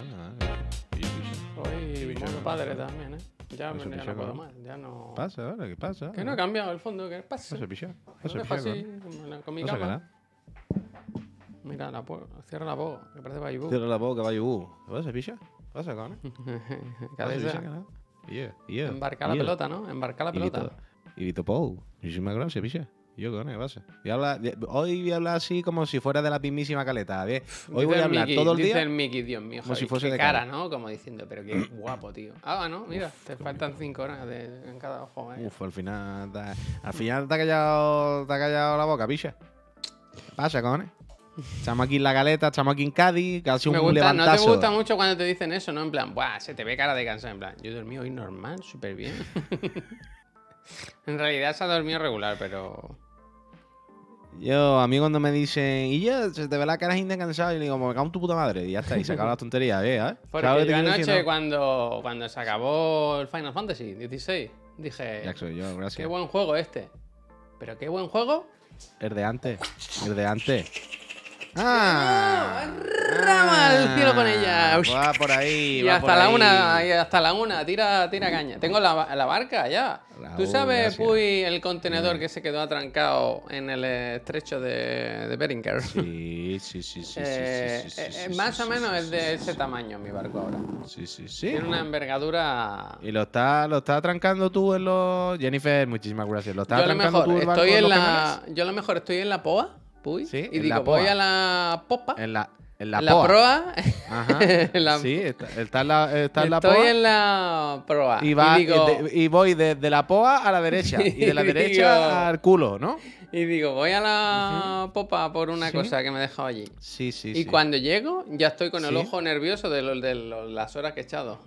Ah, modo picha. padre también, ¿eh? Ya, me- ya no puedo más. Ya no. Pasa, ahora, ¿qué pasa? Que no he cambiado el fondo, ¿qué pasa? Pasa, picha. Lo Pasa, picha. así, con, la- con mi cama. Mira, la po- cierra la boca, que parece Baibú. Cierra la boca. ¿Qué pasa, picha? ¿Qué pasa, cojones? Cabeza. Yeah, yeah. Embarcar la pelota, ¿no? Embarcar la pelota. y Vito Pou. Muchísimas gracias, picha. ¿Y Yo, cojones, ¿qué pasa? Y habla, de- hoy voy a hablar así como si fuera de la mismísima caleta. ¿ves? Hoy Dice voy a hablar Mickey, todo el dice día. el Mickey, Dios mío, como si fuese qué de cara, cara. ¿no? Como diciendo, pero qué guapo, tío. Ah, no, mira, te faltan cinco horas de- en cada ojo, ¿eh? Uf, al final, te- al final te ha callado, te ha callado la boca, picha. ¿Qué pasa, cojones? Estamos aquí en la galeta, estamos aquí en Cádiz, casi Me un gusta, no te levantazo. gusta mucho cuando te dicen eso, ¿no? En plan, Buah, se te ve cara de cansado. En plan, yo dormido hoy normal, súper bien. en realidad se ha dormido regular, pero. Yo, a mí cuando me dicen, y yo, se te ve la cara gente cansado, y le digo, me cago en tu puta madre, y ya está, y se acaba la tontería, ¿eh? ¿eh? Porque ¿Sabes lo que yo anoche, cuando, cuando se acabó el Final Fantasy XVI, dije, Ya soy yo, qué gracias. buen juego este. Pero qué buen juego. El de antes, el de antes. ¡Ah! rama al cielo con ella. Ah, Va por ahí, Y va hasta por la ahí. una, y hasta la una, tira, tira caña. Tengo la, la barca ya. ¿Tú sabes. Puy, el contenedor que se quedó atrancado en el estrecho de, de Beringer? Sí, sí, sí, sí, sí, Eh, sí, sí, eh, eh, sí, más o menos es de ese tamaño mi barco ahora. Sí, sí, sí. Tiene una envergadura. Y lo está, lo está atrancando tú en los. Jennifer, muchísimas gracias. Lo está Yo a lo atrancando mejor tú el barco estoy en la. Yo a lo mejor estoy en la poa, Puy. Sí, y digo, la voy a la popa. En la, en la, en la poa. proa. Ajá. en la- Sí, está, está en la, está en la estoy poa. en la proa. Y, va, y digo, y, de- y voy desde la poa a la derecha. Y de la derecha digo- al culo, ¿no? y digo, voy a la popa por una Sí. cosa que me he dejado allí. Sí, sí, y sí. cuando llego, ya estoy con el Sí. ojo nervioso de, lo- de lo- las horas que he echado.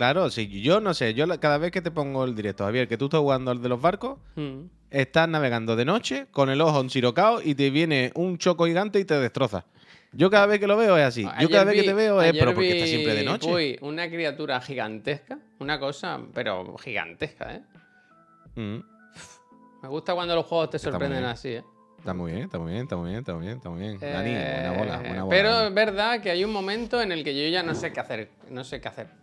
Claro, sí. Yo no sé. Yo la- cada vez que te pongo el directo, Javier, que tú estás jugando al de los barcos, Mm. estás navegando de noche con el ojo encirocado y te viene un choco gigante y te destroza. Yo cada vez que lo veo es así. Yo Ayer cada vez que te veo es, ayer pero porque está vi, siempre de noche. Uy, una criatura gigantesca. Una cosa, pero gigantesca, ¿eh? Mm. Me gusta cuando los juegos te muy sorprenden bien. así, ¿eh? Está muy bien, está muy bien, está muy bien, está muy bien, está muy bien. Dani, Eh, buena bola, buena bola. Pero Dani. es verdad que hay un momento en el que yo ya no sé qué hacer. No sé qué hacer.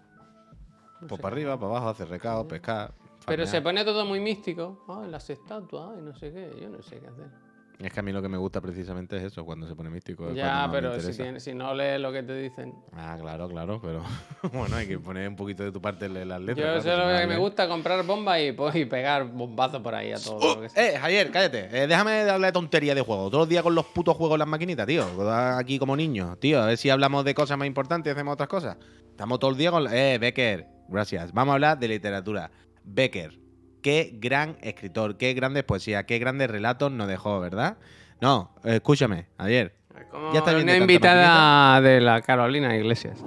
Pues para arriba, para abajo, hacer recado, pescar. Pero farmear. se pone todo muy místico. Ay, las estatuas, ay, no sé qué. Yo no sé qué hacer. Es que a mí lo que me gusta precisamente es eso, cuando se pone místico. Ya, pero si, no lees lo que te dicen. Ah, claro, claro, pero bueno, hay que poner un poquito de tu parte las letras. Yo claro, sé lo que me gusta, comprar bombas y, pues, y pegar bombazos por ahí a todo lo que sea. Eh, Javier, cállate. Eh, déjame de tontería de juego. Todos los días con los putos juegos en las maquinitas, tío. Aquí como niños, tío. A ver si hablamos de cosas más importantes y hacemos otras cosas. Estamos todo el día con. Eh, Becker, gracias. Vamos a hablar de literatura. Becker, qué gran escritor, qué grandes poesías, qué grandes relatos nos dejó, ¿verdad? No, escúchame, Javier. Como ya está de una invitada de la Carolina Iglesias.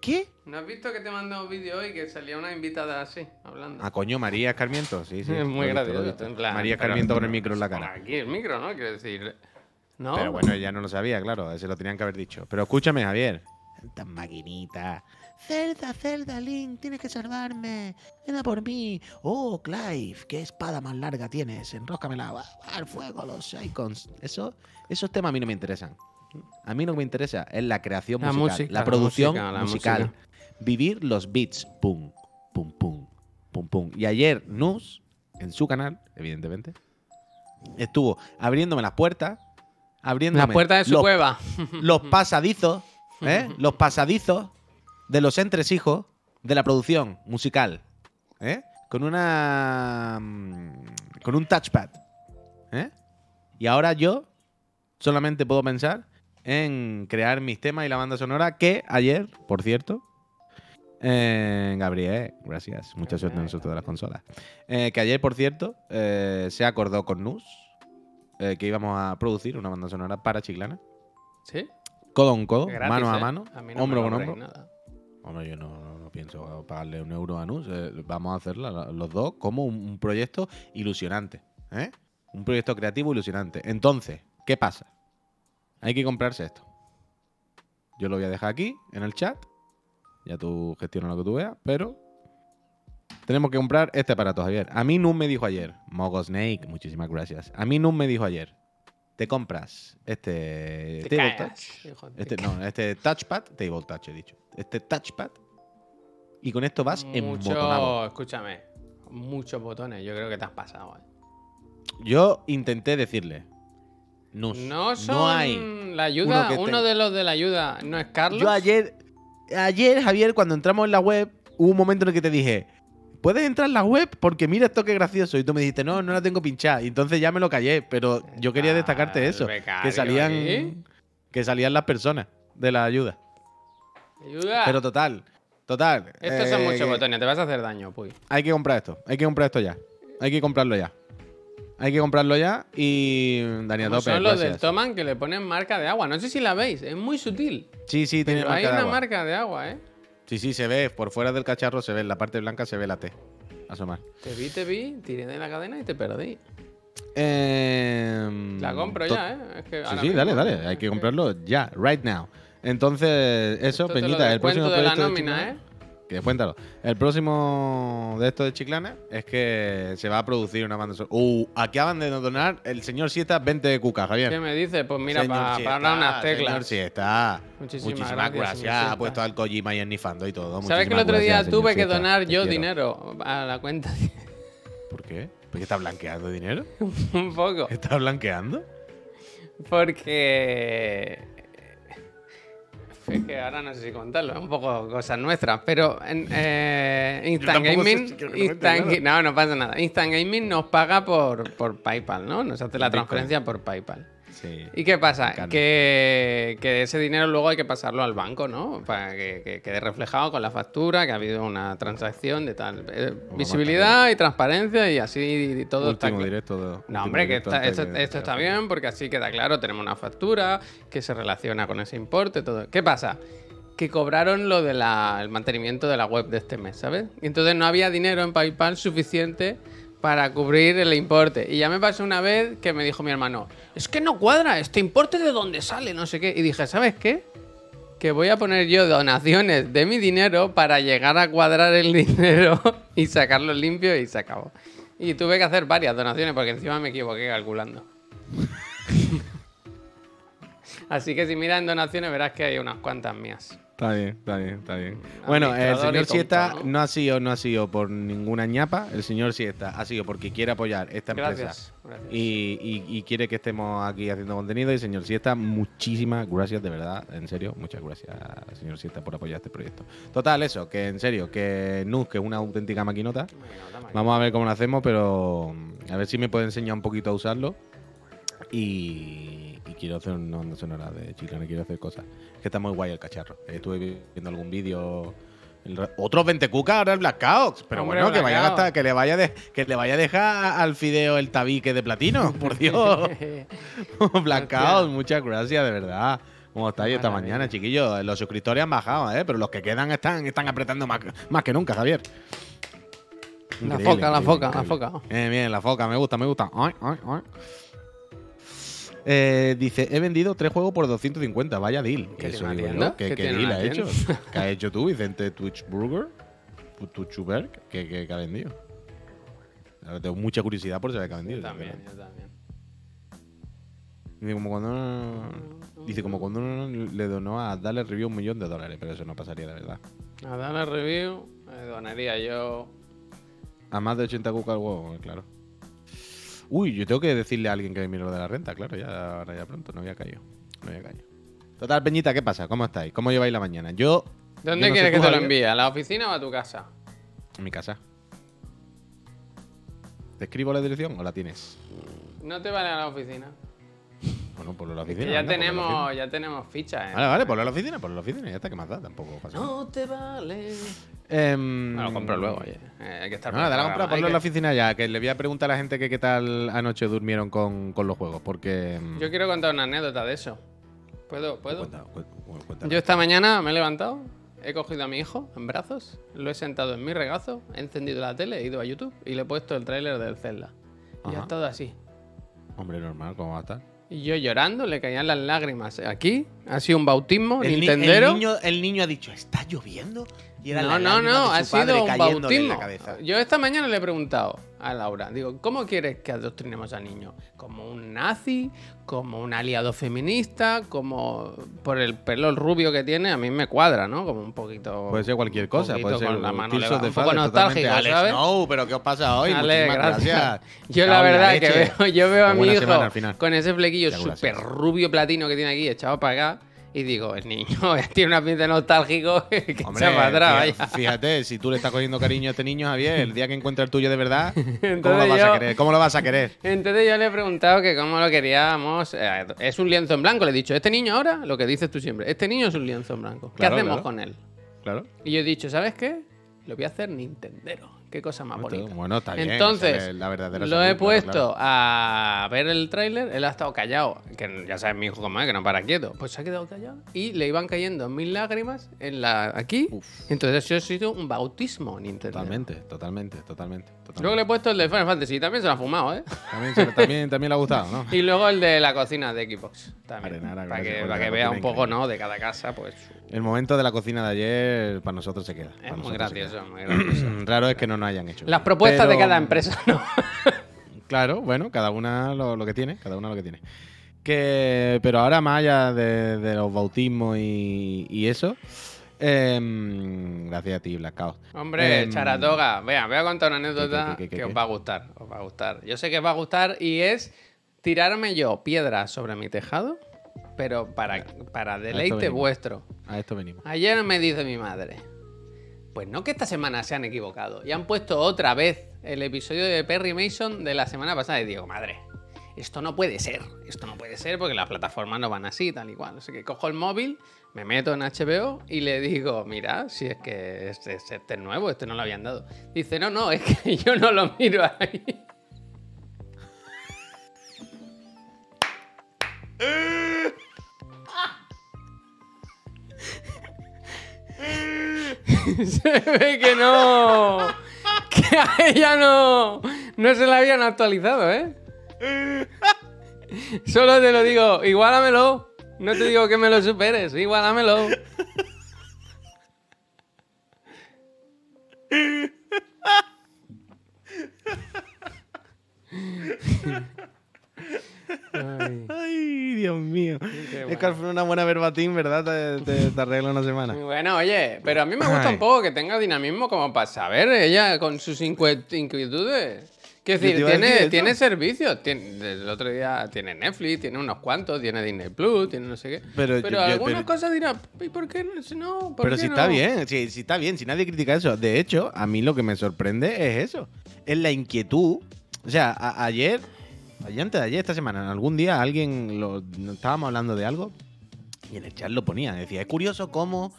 ¿Qué? ¿No has visto que te mandé un vídeo hoy que salía una invitada así, hablando? Ah, coño, María Escarmiento, sí, sí. es muy gracioso. María Escarmiento con el micro en la cara. Aquí el micro, ¿no? Quiero decir. No. Pero bueno, ella no lo sabía, claro, se lo tenían que haber dicho. Pero escúchame, Javier. Tan maquinita. Zelda, Zelda, Link, tienes que salvarme. Ven a por mí. Oh, Clive, qué espada más larga tienes. Enróscamela. Al fuego, los icons. Eso, esos temas a mí no me interesan. A mí lo que me interesa es la creación La musical, música, la la producción música, la musical. música. Vivir los beats. Pum, pum, pum, pum, pum. Y ayer, Nus, en su canal, evidentemente, estuvo abriéndome las puertas. Abriéndome La puerta de su los cueva. los pasadizos, ¿eh? los pasadizos de los entresijos de la producción musical, ¿eh? Con una mm, con un touchpad, ¿eh? Y ahora yo solamente puedo pensar en crear mis temas y la banda sonora que ayer, por cierto, eh, Gabriel, gracias, mucha suerte en nosotros de las consolas. Eh, que ayer, por cierto, eh, se acordó con Nus que íbamos a producir una banda sonora para Chiclana. ¿Sí? Codo con codo, Gratis, mano a mano, A no hombro con hombro. nada. Hombre, yo no, no- no pienso pagarle un euro a Nus. eh, vamos a hacerla la- los dos como un, proyecto ilusionante. ¿eh? Un proyecto creativo ilusionante. Entonces, ¿qué pasa? Hay que comprarse esto. Yo lo voy a dejar aquí, en el chat. Ya tú gestionas lo que tú veas, pero tenemos que comprar este aparato, Javier. A mí Nus me dijo ayer, Mogo Snake, muchísimas gracias. A mí Nus me dijo ayer, te compras este Te Table callas, Touch. te Este, no, este touchpad, Table Touch he dicho. Este touchpad. Y con esto vas embotonado. Mucho, escúchame, muchos botones. Yo creo que te has pasado. eh. Yo intenté decirle. Nus, No son no hay. la ayuda. uno que Uno, te- de los de la ayuda no es Carlos. Yo ayer, ayer, Javier, cuando entramos en la web, hubo un momento en el que te dije, ¿puedes entrar en la web? Porque mira esto que gracioso. Y tú me dijiste, no, no la tengo pinchada. Y entonces ya me lo callé, pero yo quería destacarte eso. becario Que salían, que salían las personas de la ayuda. Ayuda. Pero total, total. Estos son eh, muchos botones. Te vas a hacer daño, puy. Hay que comprar esto, hay que comprar esto ya. Hay que comprarlo ya. Hay que comprarlo ya y Dani a Como tope, son los del. Toman que le ponen marca de agua. No sé si la veis. Es muy sutil. Sí, sí, tiene Pero hay marca de una agua. marca de agua, ¿eh? Sí, sí, se ve. Por fuera del cacharro se ve, en la parte blanca se ve la T. Asomar. Te vi, te vi, tiré de la cadena y te perdí. Em, La compro ya, ¿eh? Es que Sí, sí, mismo, dale, dale. ¿eh? Hay que comprarlo ya, right now. Entonces, eso, Esto Peñita, el próximo de la proyecto de nómina, ¿eh? Que cuéntalo. El próximo de esto de Chiclana es que se va a producir una banda sonora. Uh, acaban de donar el señor Siesta 20 cucas, Javier. ¿Qué me dices? Pues mira, Señor para hablar unas Señor teclas. Siesta. Muchísimas Muchísimas, gracias, gracias. señor Ha puesto al Kojima y ennifando y todo. ¿Sabes que el otro día gracias, señor tuve que donar yo dinero a la cuenta? ¿Por qué? ¿Por qué está blanqueando dinero? Un poco. ¿Está blanqueando? Porque. Es que ahora no sé si contarlo, es un poco cosas nuestras. Pero en, eh, Instant sé Gaming. Instant claro. No, no pasa nada. Instant Gaming nos paga por, por PayPal, ¿no? Nos hace la transferencia por PayPal. Sí. ¿Y qué pasa? Que, que ese dinero luego hay que pasarlo al banco, ¿no? Para que, que quede reflejado con la factura, que ha habido una transacción de tal. eh, visibilidad y transparencia y así todo está Último cla- directo. de- no, último hombre, que está- de- esto está bien porque así queda claro, tenemos una factura que se relaciona con ese importe, todo. ¿Qué pasa? Que cobraron lo del mantenimiento de la web de este mes, ¿sabes? Y entonces no había dinero en PayPal suficiente para cubrir el importe. Y ya me pasó una vez que me dijo mi hermano, es que no cuadra, este importe de dónde sale, no sé qué. Y dije, ¿sabes qué? Que voy a poner yo donaciones de mi dinero para llegar a cuadrar el dinero y sacarlo limpio y se acabó. Y tuve que hacer varias donaciones porque encima me equivoqué calculando. Así que si miras en donaciones verás que hay unas cuantas mías. Está bien, está bien, está bien. Bueno, el señor Siesta ¿no? ha sido no ha sido por ninguna ñapa. El señor Siesta ha sido porque quiere apoyar esta empresa Gracias. gracias. y, y- y quiere que estemos aquí haciendo contenido. Y señor Siesta, muchísimas gracias, de verdad, en serio, muchas gracias, señor Siesta, por apoyar este proyecto. Total, eso, que en serio, que Nuz, que es una auténtica maquinota. Vamos a ver cómo lo hacemos, pero mm, a ver si me puede enseñar un poquito a usarlo. Y, y quiero hacer una onda sonora de Chiclana, quiero hacer cosas. Es que está muy guay el cacharro. Eh, Estuve viendo algún vídeo. Otros 20 cucas ahora el Blackout. Pero Hombre, bueno, que vaya a Blackout. gastar, que le vaya de- que le vaya a dejar al fideo el tabique de platino. Por Dios. Blackout, muchas gracias, de verdad. ¿Cómo estáis esta mañana, chiquillos? Los suscriptores han bajado, ¿eh? Pero los que quedan están, están apretando más, más que nunca, Javier. La foca, la increíble, foca, la foca. Bien, bien, la foca, me gusta, me gusta. Ay, ay, ay. Eh, dice, he vendido tres juegos por 250, vaya deal. ¿Qué Eso digo tienda? yo. ¿Qué, ¿Qué deal ha hecho? ¿Qué has hecho tú, Vicente Twitch Burger? Twitchberg, ¿qué, qué, qué ha vendido? Ahora Tengo mucha curiosidad por saber qué ha vendido. Yo también, yo también. Dice como cuando dice como cuando uno le donó a darle review un millón de dólares, pero eso no pasaría de verdad. A dar la review, eh, donaría yo. A más de 80 cucas al huevo, claro. Uy, yo tengo que decirle a alguien que me mire lo de la renta, claro, ya, ahora ya pronto, no había caído. No había caído. Total, Peñita, ¿qué pasa? ¿Cómo estáis? ¿Cómo lleváis la mañana? Yo. ¿Dónde yo no quieres que te lo envíe? ¿A la oficina o a tu casa? En mi casa. ¿Te escribo la dirección o la tienes? No te vale a la oficina. Bueno, por la Que oficina. ya anda, ponlo en la tenemos, ya tenemos fichas, oficina. ¿eh? Vale, vale, ponlo en la oficina, ponlo en la oficina, ya está, que más da, tampoco pasa nada. No te vale. Em, Me lo compro luego, oye. Eh, hay que estar Nada, dale a comprar, preparado, ponlo en la oficina ya, que le voy a preguntar a la gente que qué tal anoche durmieron con, con los juegos, porque... mm, Yo quiero contar una anécdota de eso. ¿Puedo? ¿Puedo? Yo esta mañana me he levantado, he cogido a mi hijo en brazos, lo he sentado en mi regazo, he encendido la tele, he ido a YouTube y le he puesto el tráiler del Zelda. Y ha estado así. Hombre, normal, ¿cómo va a estar? Y yo llorando, le caían las lágrimas aquí Ha sido un bautismo, El, ni- Nintendero. el niño, el niño ha dicho, ¿está lloviendo? Y era No, la no, no, ha su padre sido un bautismo. la cabeza. Yo esta mañana le he preguntado a Laura, digo, ¿cómo quieres que adoctrinemos al niño? ¿Como un nazi? ¿Como un aliado feminista? ¿Como por el pelo rubio que tiene? A mí me cuadra, ¿no? Como un poquito... Puede ser cualquier cosa, puede ser con la mano un poco. Alex, ¿sabes? No, pero ¿qué os pasa hoy? Ale, Muchísimas gracias. gracias. Yo la verdad que veo, yo veo a mi hijo semana al final. con ese flequillo súper rubio platino que tiene aquí echado para acá y digo, el niño tiene un ambiente nostálgico que Hombre, para atrás, fí- vaya. fíjate, si tú le estás cogiendo cariño a este niño, Javier, el día que encuentre el tuyo de verdad, ¿cómo lo vas yo- a querer? ¿Cómo lo vas a querer? Entonces yo le he preguntado que cómo lo queríamos. eh, es un lienzo en blanco. Le he dicho, este niño ahora, lo que dices tú siempre, este niño es un lienzo en blanco. ¿Qué Claro, hacemos claro. con él? Claro. Y yo he dicho, ¿sabes qué? Lo voy a hacer Nintendero. Qué cosa más bonita. bueno, está bien, Entonces, la verdadera lo he puesto claro. a ver el tráiler, él ha estado callado, que ya sabes mi hijo cómo es, que no para quieto. Pues se ha quedado callado y le iban cayendo mil lágrimas en la aquí. Entonces eso ha sido un bautismo Nintendo. Totalmente, totalmente, totalmente. totalmente. Luego le he puesto el de Final Fantasy, también se lo ha fumado, ¿eh? También, se- también, también le ha gustado, ¿no? Y luego el de la cocina de Xbox. También. Arenara, para que, para vea un poco, increíble. ¿no? De cada casa, pues. El momento de la cocina de ayer para nosotros se queda. Es muy gracioso, queda. muy gracioso. Raro es que no nos hayan hecho. Las propuestas de cada empresa, ¿no? Claro, bueno, cada una lo, lo que tiene, cada una lo que tiene. Que, pero ahora más allá de, de los bautismos y, y eso, em, gracias a ti, Blackout. Hombre, Em, Charatoga, vea, voy a contar una anécdota que os va a gustar, os va a gustar. Yo sé que os va a gustar y es tirarme yo piedras sobre mi tejado, pero para, para deleite vuestro. A esto venimos. Ayer me dice mi madre, pues no que esta semana se han equivocado y han puesto otra vez el episodio de Perry Mason de la semana pasada y digo, madre, esto no puede ser, esto no puede ser porque las plataformas no van así, tal y cual. Así que cojo el móvil, me meto en HBO y le digo, mira, si es que este, este es nuevo, este no lo habían dado. Dice, no, no, es que yo no lo miro ahí. Se ve que no. Que a ella no. No se la habían actualizado, ¿eh? Solo te lo digo, igualamelo. No te digo que me lo superes, igualamelo. Ay, Ay, Dios mío. Es que al final una buena verbatim, ¿verdad? Te, te- te arregla una semana. Bueno, oye, pero a mí me gusta Ay. un poco que tenga dinamismo como para saber ella con sus inquietudes. Quiero decir, tiene, tiene servicios. Tiene, el otro día tiene Netflix, tiene unos cuantos, tiene Disney Plus, tiene no sé qué. Pero yo- yo- algunas pero- cosas dirá, ¿y por qué no ¿por Pero qué si no?". está bien, si, si está bien, si nadie critica eso. De hecho, a mí lo que me sorprende es eso. Es la inquietud. O sea, a- ayer, ayer antes de ayer, esta semana, algún día alguien lo, estábamos hablando de algo y en el chat lo ponía. Decía, es curioso cómo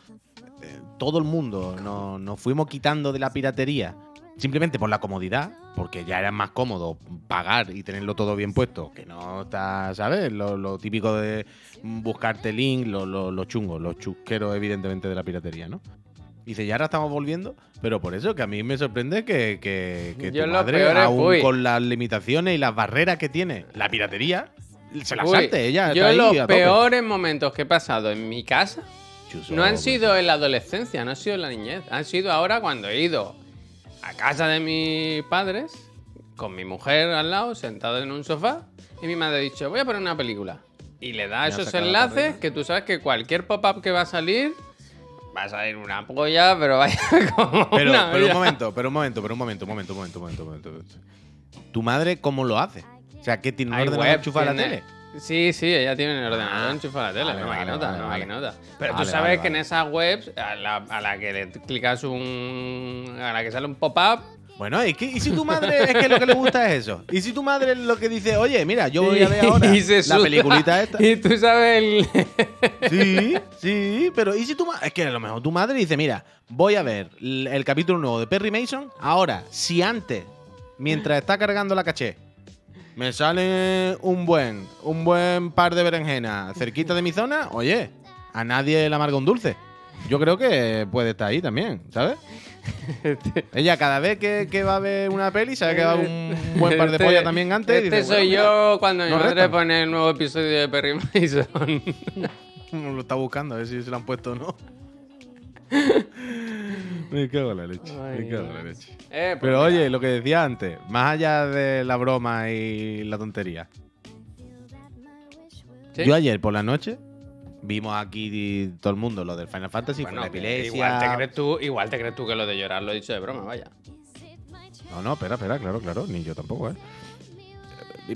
eh, todo el mundo nos, nos fuimos quitando de la piratería simplemente por la comodidad, porque ya era más cómodo pagar y tenerlo todo bien puesto, que no está, ¿sabes? Lo, típico de buscarte link, lo, lo, lo chungo, los chusqueros evidentemente de la piratería, ¿no? Dice, y ahora estamos volviendo, pero por eso que a mí me sorprende que, que, que tu madre, aún con las limitaciones y las barreras que tiene la piratería, se la salte ella. Yo los peores momentos que he pasado en mi casa Chuso, no han sido en la adolescencia, no han sido en la niñez. Han sido ahora cuando he ido a casa de mis padres, con mi mujer al lado, sentado en un sofá, y mi madre ha dicho, voy a poner una película. Y le da esos enlaces que tú sabes que cualquier pop-up que va a salir, va a salir una polla, pero vaya como Pero, una pero un momento, pero un momento, pero un momento, un momento, un momento, un momento, un momento. ¿Tu madre cómo lo hace? O sea, ¿qué tiene un Hay ordenador web, enchufado a la tele? Sí, sí, ella tiene el ordenador Ah, enchufado a la tele, vale, no vale, maquinota, vale, no vale. maquinota. Pero tú sabes que en esas webs, a la, a la que le clicas un. a la que sale un pop-up. Bueno, es que, ¿y si tu madre es que lo que le gusta es eso? ¿Y si tu madre es lo que dice, oye, mira, yo voy a ver ahora y se la peliculita esta? Y tú sabes el. Sí, sí, pero ¿y si tu madre? Es que a lo mejor tu madre dice, mira, voy a ver el, el capítulo nuevo de Perry Mason. Ahora, si antes, mientras está cargando la caché, me sale un buen, un buen par de berenjenas cerquita de mi zona, oye, a nadie le amarga un dulce. Yo creo que puede estar ahí también, ¿sabes? Ella cada vez que, que va a ver una peli sabe que va a haber un buen par de Este- pollas también antes. y Este dice, soy bueno, yo cuando mi madre restan. pone el nuevo episodio de Perry Mason. lo está buscando, a ver si se lo han puesto o no. Me cago en la leche. Ay, me cago en la leche. Eh, pues Pero mira, oye, lo que decía antes, más allá de la broma y la tontería. ¿sí? Yo ayer por la noche vimos aquí todo el mundo lo del Final Fantasy Bueno, con la epilepsia. igual te crees tú, igual te crees tú que lo de llorar lo he dicho de broma, vaya. No, no, espera, espera, claro, claro, ni yo tampoco, ¿eh?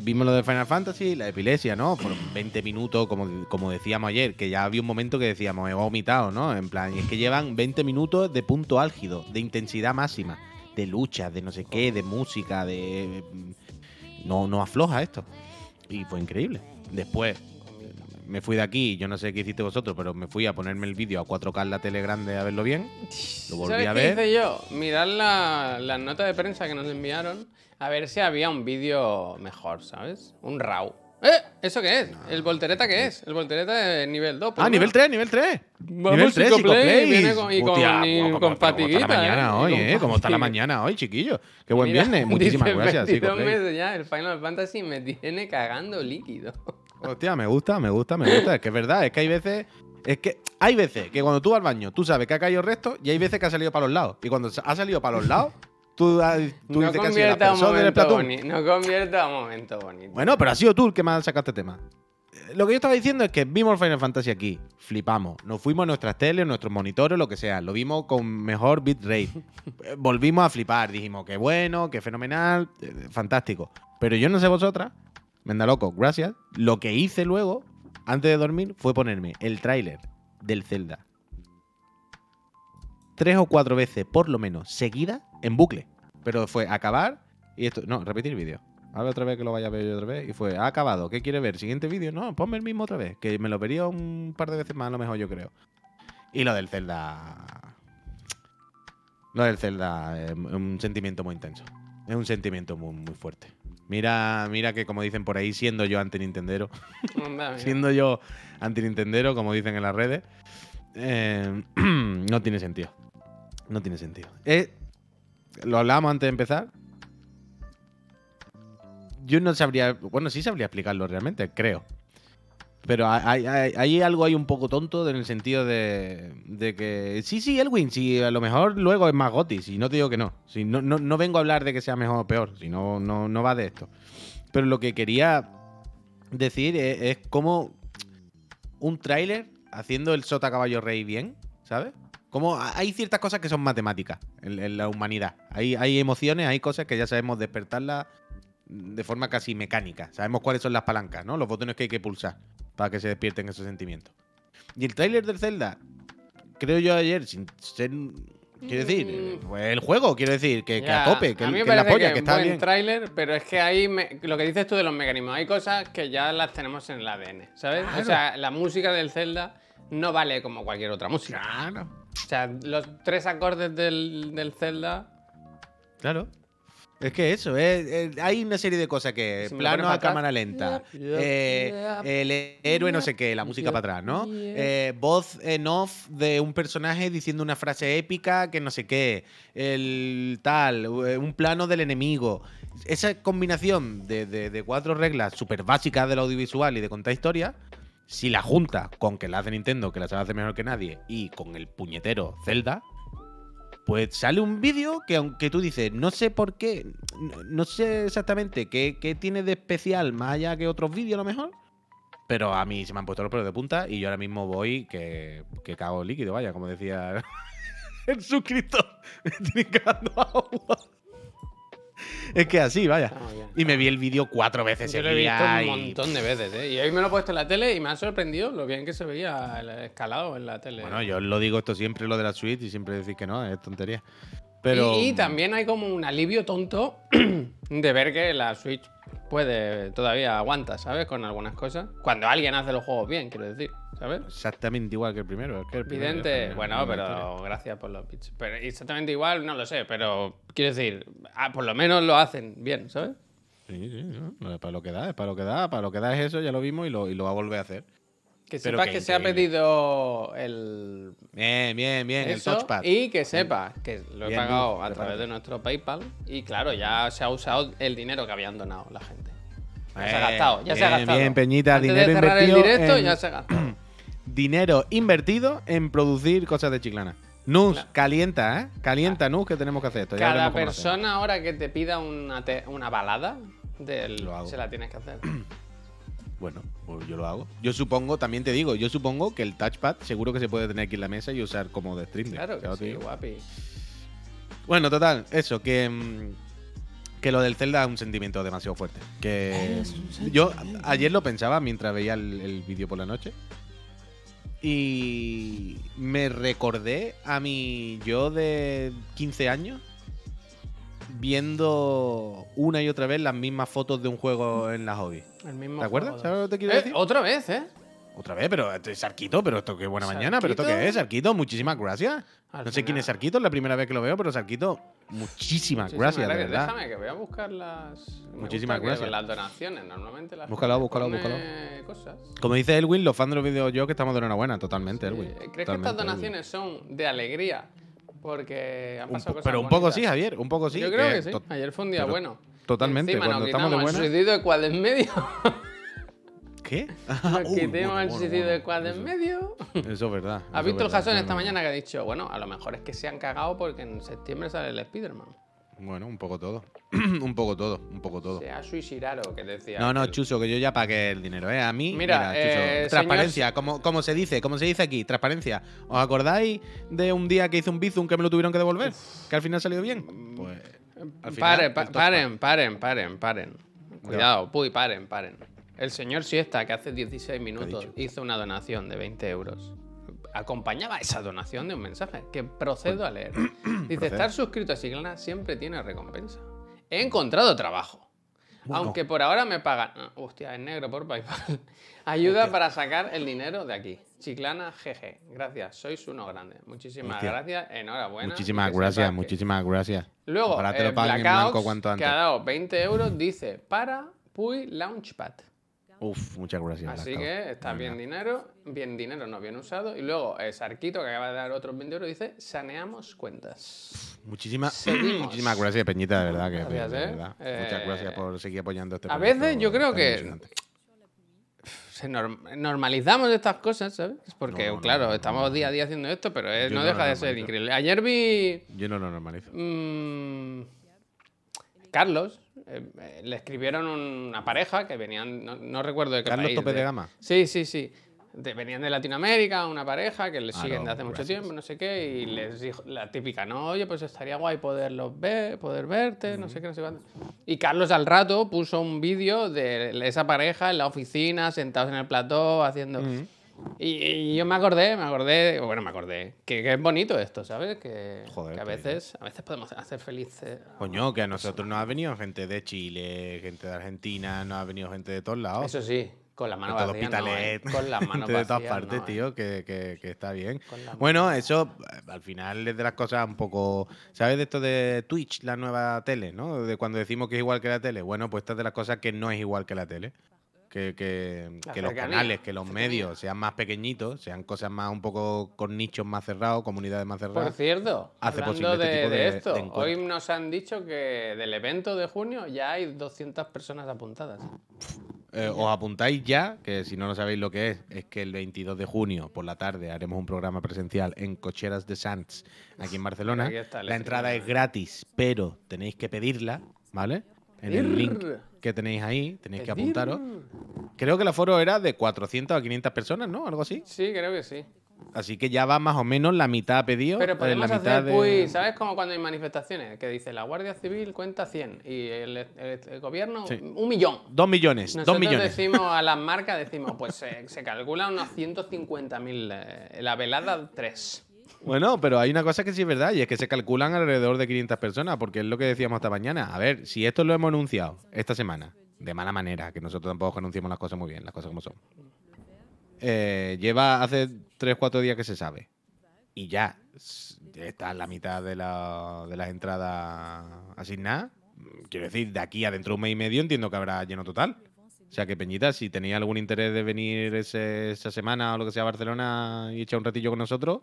Vimos lo del Final Fantasy, la epilepsia, ¿no? Fueron 20 minutos, como, como decíamos ayer, que ya había un momento que decíamos, he vomitado, ¿no? En plan, y es que llevan 20 minutos de punto álgido, de intensidad máxima, de lucha, de no sé qué, de música, de... No, no afloja esto. Y fue increíble. Después me fui de aquí, yo no sé qué hiciste vosotros, pero me fui a ponerme el vídeo a 4K en la tele grande a verlo bien. Lo volví ¿Sabes a qué ver. hice yo? Mirar la- las notas de prensa que nos enviaron a ver si había un vídeo mejor, ¿sabes? Un RAW. ¡Eh! ¿Eso qué es? ¿El voltereta qué es? El voltereta de nivel 2. Ah, nivel 3, nivel 3. Vamos, nivel 3, Psicoplay, Psicoplay. viene con- y con- Hostia, y con cómo- cómo está fatiguita, la mañana ¿eh? hoy, Y ¿eh? ¿Cómo está la mañana hoy, chiquillo? Qué buen Mira, viernes. Muchísimas dice, gracias, 22 Psicoplay. meses ya, el Final Fantasy me tiene cagando líquido. Hostia, me gusta, me gusta, me gusta. Es que es verdad, es que hay veces. Es que hay veces que cuando tú vas al baño, tú sabes que ha caído resto y hay veces que ha salido para los lados. Y cuando ha salido para los lados, tú, has- tú no dices que ha sido el un aspersor del bonito. No convierta un momento bonito. Bueno, pero ha sido tú el que sacado este tema. Lo que yo estaba diciendo es que vimos el Final Fantasy aquí, flipamos, nos fuimos a nuestras teles, nuestros monitores, lo que sea, lo vimos con mejor bitrate, Eh, volvimos a flipar, dijimos que bueno, que fenomenal, eh, fantástico. Pero yo no sé vosotras, Menda loco, gracias. Lo que hice luego, antes de dormir, fue ponerme el tráiler del Zelda tres o cuatro veces, por lo menos, seguida, en bucle. Pero fue acabar y esto. No, repetir vídeo. A ver otra vez que lo vaya a ver yo otra vez. Y fue, ha acabado. ¿Qué quiere ver? ¿Siguiente vídeo? No, ponme el mismo otra vez. Que me lo vería un par de veces más, a lo mejor yo creo. Y lo del Zelda. Lo del Zelda es un sentimiento muy intenso. Es un sentimiento muy, muy fuerte. Mira, mira que como dicen por ahí, siendo yo anti-nintendero, siendo yo anti-nintendero, como dicen en las redes, eh, no tiene sentido. No tiene sentido. Eh, lo hablábamos antes de empezar. Yo no sabría, bueno, sí sabría explicarlo realmente, creo. Pero hay, hay- hay algo ahí un poco tonto en el sentido de, de que sí, sí, Elwin, sí, a lo mejor luego es más Goti, si no te digo que no. Si no, no, no vengo a hablar de que sea mejor o peor, si no, no, no va de esto. Pero lo que quería decir es, es cómo un tráiler haciendo el sota caballo rey bien, ¿sabes? Como ha- hay ciertas cosas que son matemáticas en, en la humanidad. Hay, hay emociones, hay cosas que ya sabemos despertarlas de forma casi mecánica. Sabemos cuáles son las palancas, ¿no? Los botones que hay que pulsar para que se despierten esos sentimientos. Y el tráiler del Zelda, creo yo ayer, sin ser... Quiero decir, pues el juego, quiero decir, que, que a tope, que, a mí que me es la polla, que que es está buen bien. tráiler, pero es que ahí me- lo que dices tú de los mecanismos, hay cosas que ya las tenemos en el ADN, ¿sabes? Claro. O sea, la música del Zelda no vale como cualquier otra música. Claro. O sea, los tres acordes del, del Zelda Claro. Es que eso, es- es- hay una serie de cosas que Si plano a cámara lenta, eh, el héroe no sé qué, la música para atrás, ¿no? Eh, voz en off de un personaje diciendo una frase épica que no sé qué, el tal, eh, un plano del enemigo. Esa combinación de, de- de cuatro reglas súper básicas del audiovisual y de contar historias, si la junta con que la hace Nintendo, que la sabe hacer mejor que nadie, y con el puñetero Zelda, pues sale un vídeo que aunque tú dices, no sé por qué, no, sé exactamente qué, qué tiene de especial más allá que otros vídeos a lo mejor, pero a mí se me han puesto los pelos de punta y yo ahora mismo voy que, que cago líquido, vaya, como decía el suscriptor, me tiene cagando agua. Es que así, vaya. Bien. Y me vi el vídeo cuatro veces Yo lo he visto un montón de veces, ¿eh? Y hoy me lo he puesto en la tele y me ha sorprendido lo bien que se veía el escalado en la tele. Bueno, yo lo digo esto siempre, lo de la suite, y siempre decís que no, es tontería. Pero... Y, y también hay como un alivio tonto de ver que la Switch puede, todavía aguanta, ¿sabes? Con algunas cosas. Cuando alguien hace los juegos bien, quiero decir, ¿sabes? Exactamente igual que el primero. que el primero bueno, pero gracias por los bits. Pero exactamente igual, no lo sé, pero quiero decir, ah, por lo menos lo hacen bien, ¿sabes? Sí, sí, no, es para lo que da, es para lo que da, para lo que da es eso, ya lo vimos y lo, y lo va a volver a hacer. Que sepas que que se ha pedido el, Bien, bien, bien, eso el touchpad. y que sepas que lo he Bien, pagado a través de nuestro PayPal y claro, ya se ha usado el dinero que habían donado la gente. Ya se ha Eh, gastado, ya se ha gastado. bien, Peñita, Antes dinero de cerrar el invertido directo en- ya se ha gastado. Dinero invertido en producir cosas de chiclana. Nus, Claro. calienta, ¿eh? Calienta, Nus, que tenemos que hacer esto. Ya Cada persona ahora que te pida una, te- una balada, del- Lo hago. se la tienes que hacer. Bueno, pues yo lo hago. Yo supongo, también te digo, yo supongo que el touchpad seguro que se puede tener aquí en la mesa y usar como de stream. Claro que sí, guapi. Bueno, total, eso, que, mm, que lo del Zelda es un sentimiento demasiado fuerte. Que yo ayer lo pensaba mientras veía el, el vídeo por la noche. Y me recordé a mi yo de 15 años viendo una y otra vez las mismas fotos de un juego en la hobby. El mismo ¿Te acuerdas? juego. ¿Sabes lo que te quiero Eh, decir? Otra vez, ¿eh? Otra vez, pero es Sarquito, pero esto qué buena mañana, pero esto ¿Sarquito? qué es, Sarquito, muchísimas gracias. Al no sé quién final- es Sarquito, es la primera vez que lo veo, pero Sarquito, muchísimas Muchísimas gracias, de verdad. Déjame que voy a buscar las. me Muchísimas que gracias. Las donaciones, normalmente las. Búscalo, búscalo, pone Cosas. Como dice Elwin, los fans de los videos yo que estamos de enhorabuena, totalmente, Elwin. Eh, ¿Crees que Totalmente, estas donaciones son de alegría? Porque han Elwin. Un cosas pero un poco bonitas. sí, Javier, un poco sí. Yo creo que sí. to- Ayer fue un día pero bueno. totalmente, Encima cuando nos estamos de buena- el suicidio de quad en medio. ¿Qué? Nos Uy, quitamos bueno, el suicidio bueno, de quad en medio. Eso es verdad. ¿Has visto el Jason esta es mañana que ha dicho, bueno, a lo mejor es que se han cagado porque en septiembre sale el Spider-Man? Bueno, un poco todo. un poco todo, un poco todo. Se ha suicidado, que decía. No, no. Chuso, que yo ya pagué el dinero, ¿eh? A mí, Mira, mira, Chuso, eh, transparencia, como, como se dice, como se dice aquí, transparencia. ¿Os acordáis de un día que hice un bizum que me lo tuvieron que devolver? Que al final salió bien. Pues. al final, Paren, pa- el top paren, paren, paren, paren. Cuidado, puy, paren, paren. El señor Siesta, que hace 16 minutos hizo una donación de 20 euros. Acompañaba esa donación de un mensaje que procedo a leer. Dice, Procede. estar suscrito a Siglana siempre tiene recompensa. He encontrado trabajo. Bueno. Aunque por ahora me pagan... ah, hostia, es negro por PayPal. Ayuda para sacar el dinero de aquí. Chiclana GG. Gracias, sois uno grande. Muchísimas Hostia. gracias, enhorabuena. Muchísimas gracias, muchísimas gracias. Luego, eh, lo paguen en Blackout, que ha dado 20 euros, dice para Puy Launchpad. Uf, muchas gracias. Así que está bien dinero, bien dinero, no bien usado. Y luego eh, Sarquito, que acaba de dar otros 20 euros, dice saneamos cuentas. Muchísimas, Seguimos. muchísimas gracias, Peñita, de verdad. Que, Gracias, de ¿eh? verdad. Eh, Muchas gracias por seguir apoyando este a veces yo creo que-. Se normalizamos estas cosas, ¿sabes? Porque, No, no, claro, no, estamos día a día haciendo esto, pero eh, no deja de ser increíble. Ayer vi Yo no lo normalizo. Mm, Carlos, eh, eh, le escribieron una pareja que venían, no, no recuerdo de qué Carlos país, Tope de Gama. Sí, sí, sí. De- venían de Latinoamérica, una pareja que les Ah, siguen no, de hace mucho gracias. tiempo, no sé qué, y les dijo la típica, no, oye, pues estaría guay poderlos ver, poder verte, no sé qué, no sé cuánto. Y Carlos al rato puso un vídeo de esa pareja en la oficina, sentados en el plató, haciendo... Y, y yo me acordé, me acordé, bueno, me acordé, que, que es bonito esto, ¿sabes? Que, Joder, que a veces, a veces podemos hacer felices. Coño, que a nosotros nos ha venido gente de Chile, gente de Argentina, nos ha venido gente de todos lados. Eso sí, con las manos vacías. no, ¿eh? Con las manos de todas partes, no, ¿eh? tío, que, que- que está bien. Bueno, eso eh, al final es de las cosas un poco. ¿Sabes de esto de Twitch, la nueva tele, no? De cuando decimos que es igual que la tele. Bueno, pues esta es de las cosas que no es igual que la tele. Que, que- La que los canales, que los medios sean más pequeñitos, sean cosas más un poco con nichos más cerrados, comunidades más Por cerradas. cierto, hace hablando posible este de, tipo de de- esto, de hoy nos han dicho que del evento de junio ya hay 200 personas apuntadas. Eh, os apuntáis ya, que si no lo sabéis lo que es, es que el 22 de junio por la tarde haremos un programa presencial en Cocheras de Sants, aquí en Barcelona. Aquí está el La entrada es gratis, pero tenéis que pedirla, ¿vale? En el link que tenéis ahí, tenéis que apuntaros. Creo que el aforo era de 400 a 500 personas, ¿no? Algo así. Sí, creo que sí. Así que ya va más o menos la mitad pedido. Pero eh, podemos la mitad hacer, de... pues, ¿sabes? Como cuando hay manifestaciones, que dice la Guardia Civil cuenta 100 y el, el- el gobierno Sí. un millón. Dos millones, Nosotros dos millones. decimos a las marcas, decimos, pues se, se calcula unos 150.000, eh, la velada 3. Bueno, pero hay una cosa que sí es verdad y es que se calculan alrededor de 500 personas, porque es lo que decíamos esta mañana. A ver, si esto lo hemos anunciado esta semana, de mala manera, que nosotros tampoco anunciamos las cosas muy bien, las cosas como son. Eh, lleva hace 3-4 días que se sabe. Y ya está en la mitad de, la- de las entradas asignadas. Quiero decir, de aquí a dentro de un mes y medio entiendo que habrá lleno total. O sea que, Peñita, si tenéis algún interés de venir ese- esa semana o lo que sea a Barcelona y echar un ratillo con nosotros,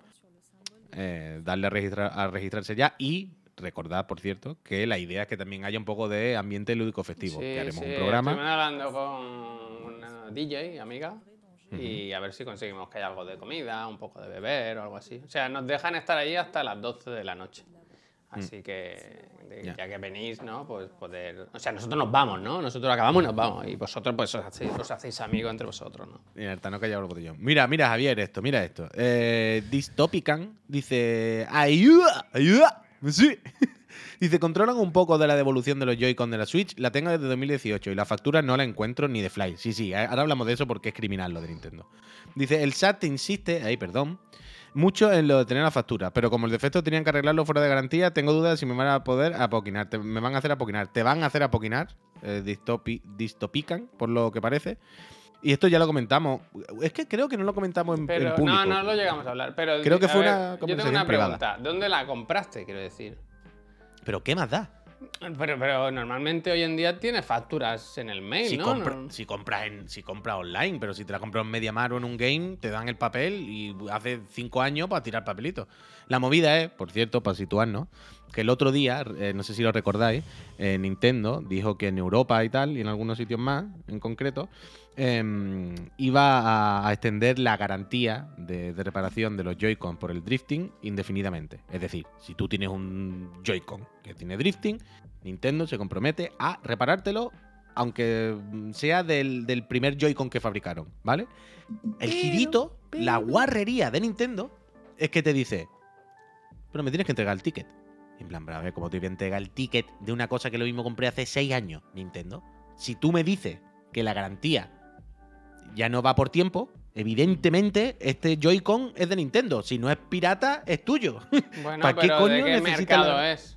eh, darle a, registrar, a registrarse ya y recordad, por cierto, que la idea es que también haya un poco de ambiente lúdico festivo. que haremos un programa. Estuvimos hablando con una DJ, amiga, y a ver si conseguimos que haya algo de comida, un poco de beber o algo así. O sea, nos dejan estar allí hasta las 12 de la noche. Así que, de- Ya. ya que venís, ¿no? Pues poder... O sea, nosotros nos vamos, ¿no? Nosotros acabamos y nos vamos. Y vosotros, pues, os hacéis, os hacéis amigos entre vosotros, ¿no? Mira, el botellón. Mira, mira, Javier, esto, mira esto. Eh, Dystopican dice. ¡Ayuda! ¡Ayuda! Sí. Dice, controlan un poco de la devolución de los Joy-Con de la Switch. La tengo desde 2018 y la factura no la encuentro ni de Fly. Sí, sí, ahora hablamos de eso porque es criminal lo de Nintendo. Dice, el SAT te insiste, ahí, perdón, mucho en lo de tener la factura, pero como el defecto tenían que arreglarlo fuera de garantía, tengo dudas si me van a poder apoquinar. Te- me van a hacer apoquinar. Te van a hacer apoquinar, eh, distopi- Dystopican, por lo que parece. Y esto ya lo comentamos. Es que creo que no lo comentamos en, en Pero público. no, no lo llegamos a hablar. Pero, Creo que fue ver, una Yo tengo una privada. pregunta. ¿Dónde la compraste, quiero decir? Pero ¿qué más da? Pero, pero normalmente hoy en día tiene facturas en el mail, Si, ¿no? compra- No- si compras en, si compras online, pero si te la compras en MediaMar o en un game, te dan el papel y hace cinco años para tirar papelitos. La movida es, por cierto, para situarnos, que el otro día, eh, no sé si lo recordáis, eh, Nintendo dijo que en Europa y tal, y en algunos sitios más en concreto, em, iba a, a extender la garantía de, de reparación de los Joy-Con por el drifting indefinidamente. Es decir, si tú tienes un Joy-Con que tiene drifting, Nintendo se compromete a reparártelo aunque sea del, del primer Joy-Con que fabricaron, ¿vale? El girito, la guarrería de Nintendo, es que te dice, pero me tienes que entregar el ticket. En plan, bravo, ¿cómo te voy a entregar el ticket de una cosa que lo mismo compré hace seis años, Nintendo? Si tú me dices que la garantía ya no va por tiempo, evidentemente este Joy-Con es de Nintendo. Si no es pirata, es tuyo. Bueno, ¿Para qué pero coño ¿de qué mercado la- es?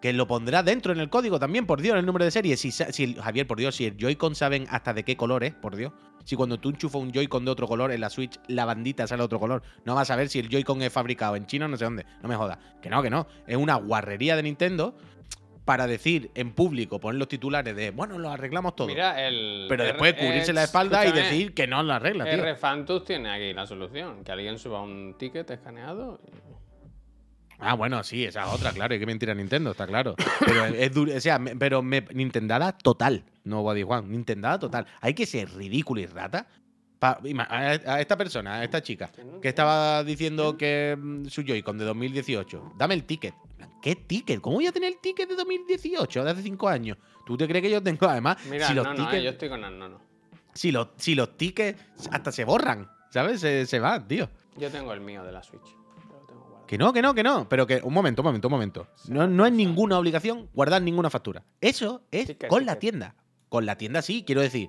Que lo pondrá dentro en el código también, por Dios, en el número de serie. Si, si Javier, por Dios, si el Joy-Con saben hasta de qué color es, por Dios. Si cuando tú enchufas un Joy-Con de otro color en la Switch, la bandita sale de otro color, no vas a ver si el Joy-Con es fabricado en China o no sé dónde. No me jodas. Que no, que no. Es una guarrería de Nintendo para decir en público, poner los titulares de, bueno, lo arreglamos todo. Mira, el. pero R- después cubrirse la espalda y decir que no lo arregla, tío. R-Fantus tiene aquí la solución. Que alguien suba un ticket escaneado. y- Ah, bueno, sí, esa es otra, claro, hay que mentir a Nintendo, está claro. Pero es duro, o sea, me- pero me, Nintendada total, no Body One, Nintendada total. Hay que ser ridículo y rata. pa- a, esta persona, a esta chica, que estaba diciendo que mm, su Joy-Con de 2018, dame el ticket. ¿Qué ticket? ¿Cómo voy a tener el ticket de 2018, de hace 5 años? ¿Tú te crees que yo tengo, además, Mira, si los no, no, tickets, eh, yo estoy con el no, no. si los, si los tickets hasta se borran, ¿sabes? Se, se van, tío. Yo tengo el mío de la Switch. Que no, que no, que no. Pero que, un momento, un momento, un momento. No, no es ninguna obligación guardar ninguna factura. Eso es con la tienda. Con la tienda sí, quiero decir.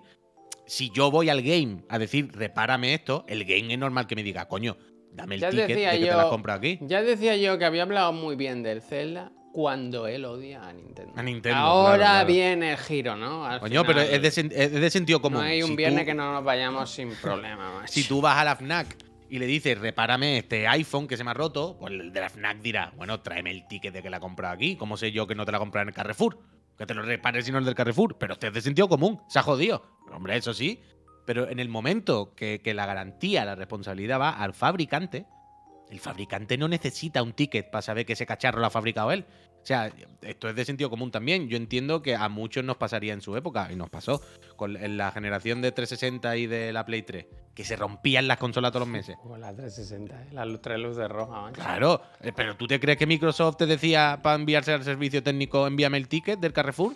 Si yo voy al game a decir, repárame esto, el game es normal que me diga, coño, dame el Ya ticket de que te yo- la compro aquí. Ya decía yo que había hablado muy bien del Zelda cuando él odia a Nintendo. A Nintendo, Ahora claro, claro. viene el giro, ¿no? Al Coño, pero es de, sen- es de sentido común. No hay un Si viernes tú- que no nos vayamos sin problema, macho. Si tú vas a la FNAC y le dices, repárame este iPhone que se me ha roto, pues el de la FNAC dirá, bueno, tráeme el ticket de que la he comprado aquí. ¿Cómo sé yo que no te la he comprado en el Carrefour? Que te lo repare si no es del Carrefour. Pero este es de sentido común, se ha jodido. Hombre, eso sí. Pero en el momento que, que la garantía, la responsabilidad va al fabricante, el fabricante no necesita un ticket para saber que ese cacharro lo ha fabricado él. O sea, esto es de sentido común también. Yo entiendo que a muchos nos pasaría en su época, y nos pasó, con en la generación de 360 y de la Play 3, que se rompían las consolas todos los meses. Como la 360, ¿eh? las luz- tres luces rojas, macho. Claro, eh, pero ¿tú te crees que Microsoft te decía para enviarse al servicio técnico, envíame el ticket del Carrefour?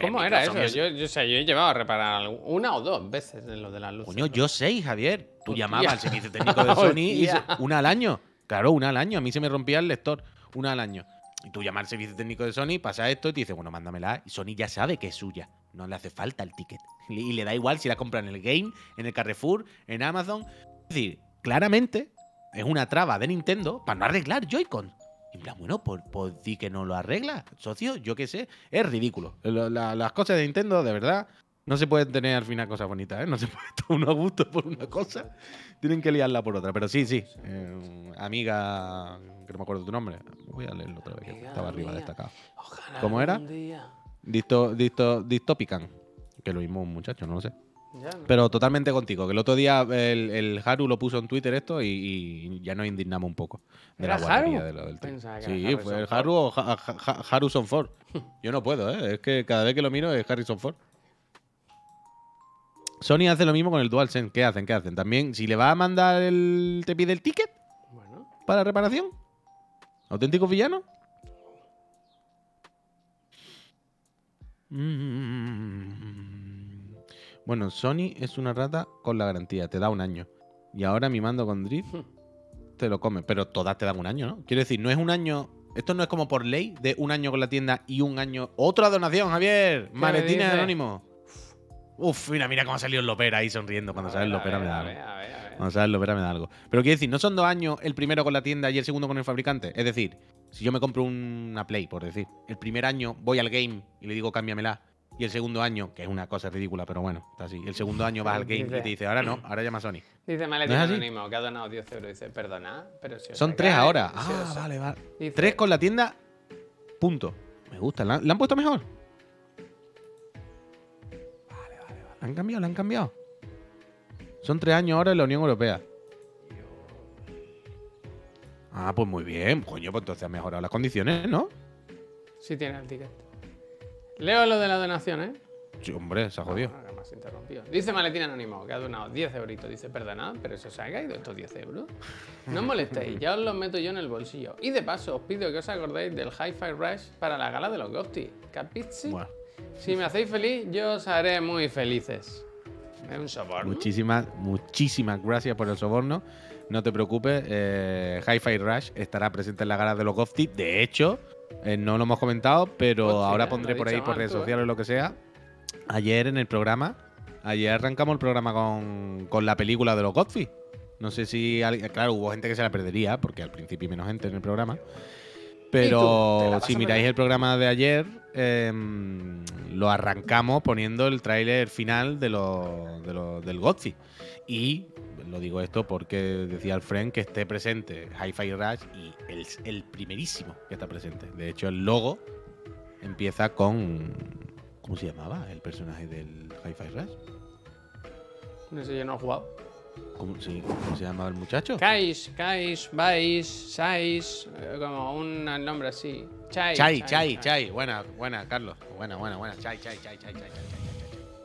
¿Cómo era eso? Yo, yo, o sea, yo he llevado a reparar una o dos veces en lo de las luces. Coño, yo sé, Javier. Tú Hostia. llamabas al servicio técnico de Sony y una al año. Claro, una al año. A mí se me rompía el lector. Una al año. Y tú llamas al servicio técnico de Sony, pasa esto y te dice, bueno, mándamela. Y Sony ya sabe que es suya. No le hace falta el ticket. Y le da igual si la compra en el Game, en el Carrefour, en Amazon. Es decir, claramente es una traba de Nintendo para no arreglar Joy-Con. En plan, bueno, pues, pues di que no lo arregla, socio, yo qué sé. Es ridículo. Lo- la- las cosas de Nintendo, de verdad, no se pueden tener al final cosas bonitas, ¿eh? No se puede estar uno a gusto por una cosa. Tienen que liarla por otra. Pero sí, sí. eh, amiga, que no me acuerdo tu nombre. Voy a leerlo otra vez, que Amiga estaba arriba mía. destacado. Ojalá ¿Cómo era? Disto, disto, Dystopican. Que lo mismo un muchacho, no lo sé. Ya, ¿no? Pero totalmente contigo. Que el otro día el, el Haru lo puso en Twitter esto y, y ya nos indignamos un poco. De ¿Era la guardería Haru? de lo del tío. Sí, fue el Haru o Ha- Ha- Ha- Harrison Ford. Yo no puedo, ¿eh? Es que cada vez que lo miro es Harrison Ford. Sony hace lo mismo con el DualSense. ¿Qué hacen? ¿Qué hacen? También, si le va a mandar el. ¿Te pide el ticket Bueno, para reparación? ¿Auténtico villano? Mm. Bueno, Sony es una rata con la garantía, te da un año. Y ahora mi mando con Drift te lo come, pero todas te dan un año, ¿no? Quiero decir, no es un año. Esto no es como por ley de un año con la tienda y un año. ¡Otra donación, Javier! Maletines dice? Uf, mira, mira cómo ha salido el Lopera ahí sonriendo. Cuando sale el Lopera me da algo. Cuando sale el Lopera me da algo. Pero quiero decir, no son dos años el primero con la tienda y el segundo con el fabricante. Es decir, si yo me compro una Play, por decir, el primer año voy al game y le digo cámbiamela. Y el segundo año, que es una cosa ridícula, pero bueno, está así. El segundo año vas al game y te dice, ahora no, ahora llama a Sony. Dice Maletín ¿No? Anónimo, que ha donado 10 euros. Dice, perdona, pero si os Son tres ahora. Ah, vale, vale. Dice- Tres con la tienda, punto. Me gusta. ¿La, la han puesto mejor? Han cambiado? ¿La han cambiado? Son tres años ahora en la Unión Europea. Ah, pues muy bien. Coño, pues entonces han mejorado las condiciones, ¿no? Sí tiene el ticket. Leo lo de la donación, ¿eh? Sí, hombre, se ha jodido. Me has interrumpido. Dice Maletín Anónimo, que ha donado 10 euritos. Dice, perdonad, pero eso se ha caído estos 10 euros. No os molestéis, ya os los meto yo en el bolsillo. Y de paso, os pido que os acordéis del Hi-Fi Rush para la gala de los Gotti. ¿Capizi? Bueno, Si me hacéis feliz, yo os haré muy felices. Es un soborno. muchísimas, muchísimas gracias por el soborno. No te preocupes, eh, Hi-Fi Rush estará presente en la gala de los GovTip. De hecho, eh, no lo hemos comentado, pero Hostia, ahora pondré por ahí por redes tú, ¿eh? sociales o lo que sea. Ayer en el programa, ayer arrancamos el programa con, con la película de los Godfrey. No sé si, alguien- claro, hubo gente que se la perdería, porque al principio hay menos gente en el programa. ¿Y tú? ¿Te la Pero si miráis el programa de ayer, em, lo arrancamos poniendo el tráiler final de lo- de lo- del Godfrey. Y lo digo esto porque decía el friend que esté presente Hi-Fi Rush y el, el primerísimo que está presente. De hecho, el logo empieza con. ¿Cómo se llamaba el personaje del Hi-Fi Rush? No sé, yo no he jugado. ¿Cómo, sí, ¿cómo se llamaba el muchacho? Kais, Kais, Vais, Sais, eh, como un nombre así. Chai, Chai, Chai, Chai. Buena, buena, Carlos. Buena, buena, buena. Chai, Chai, Chai, Chai, Chai, Chai, Chai, Chai.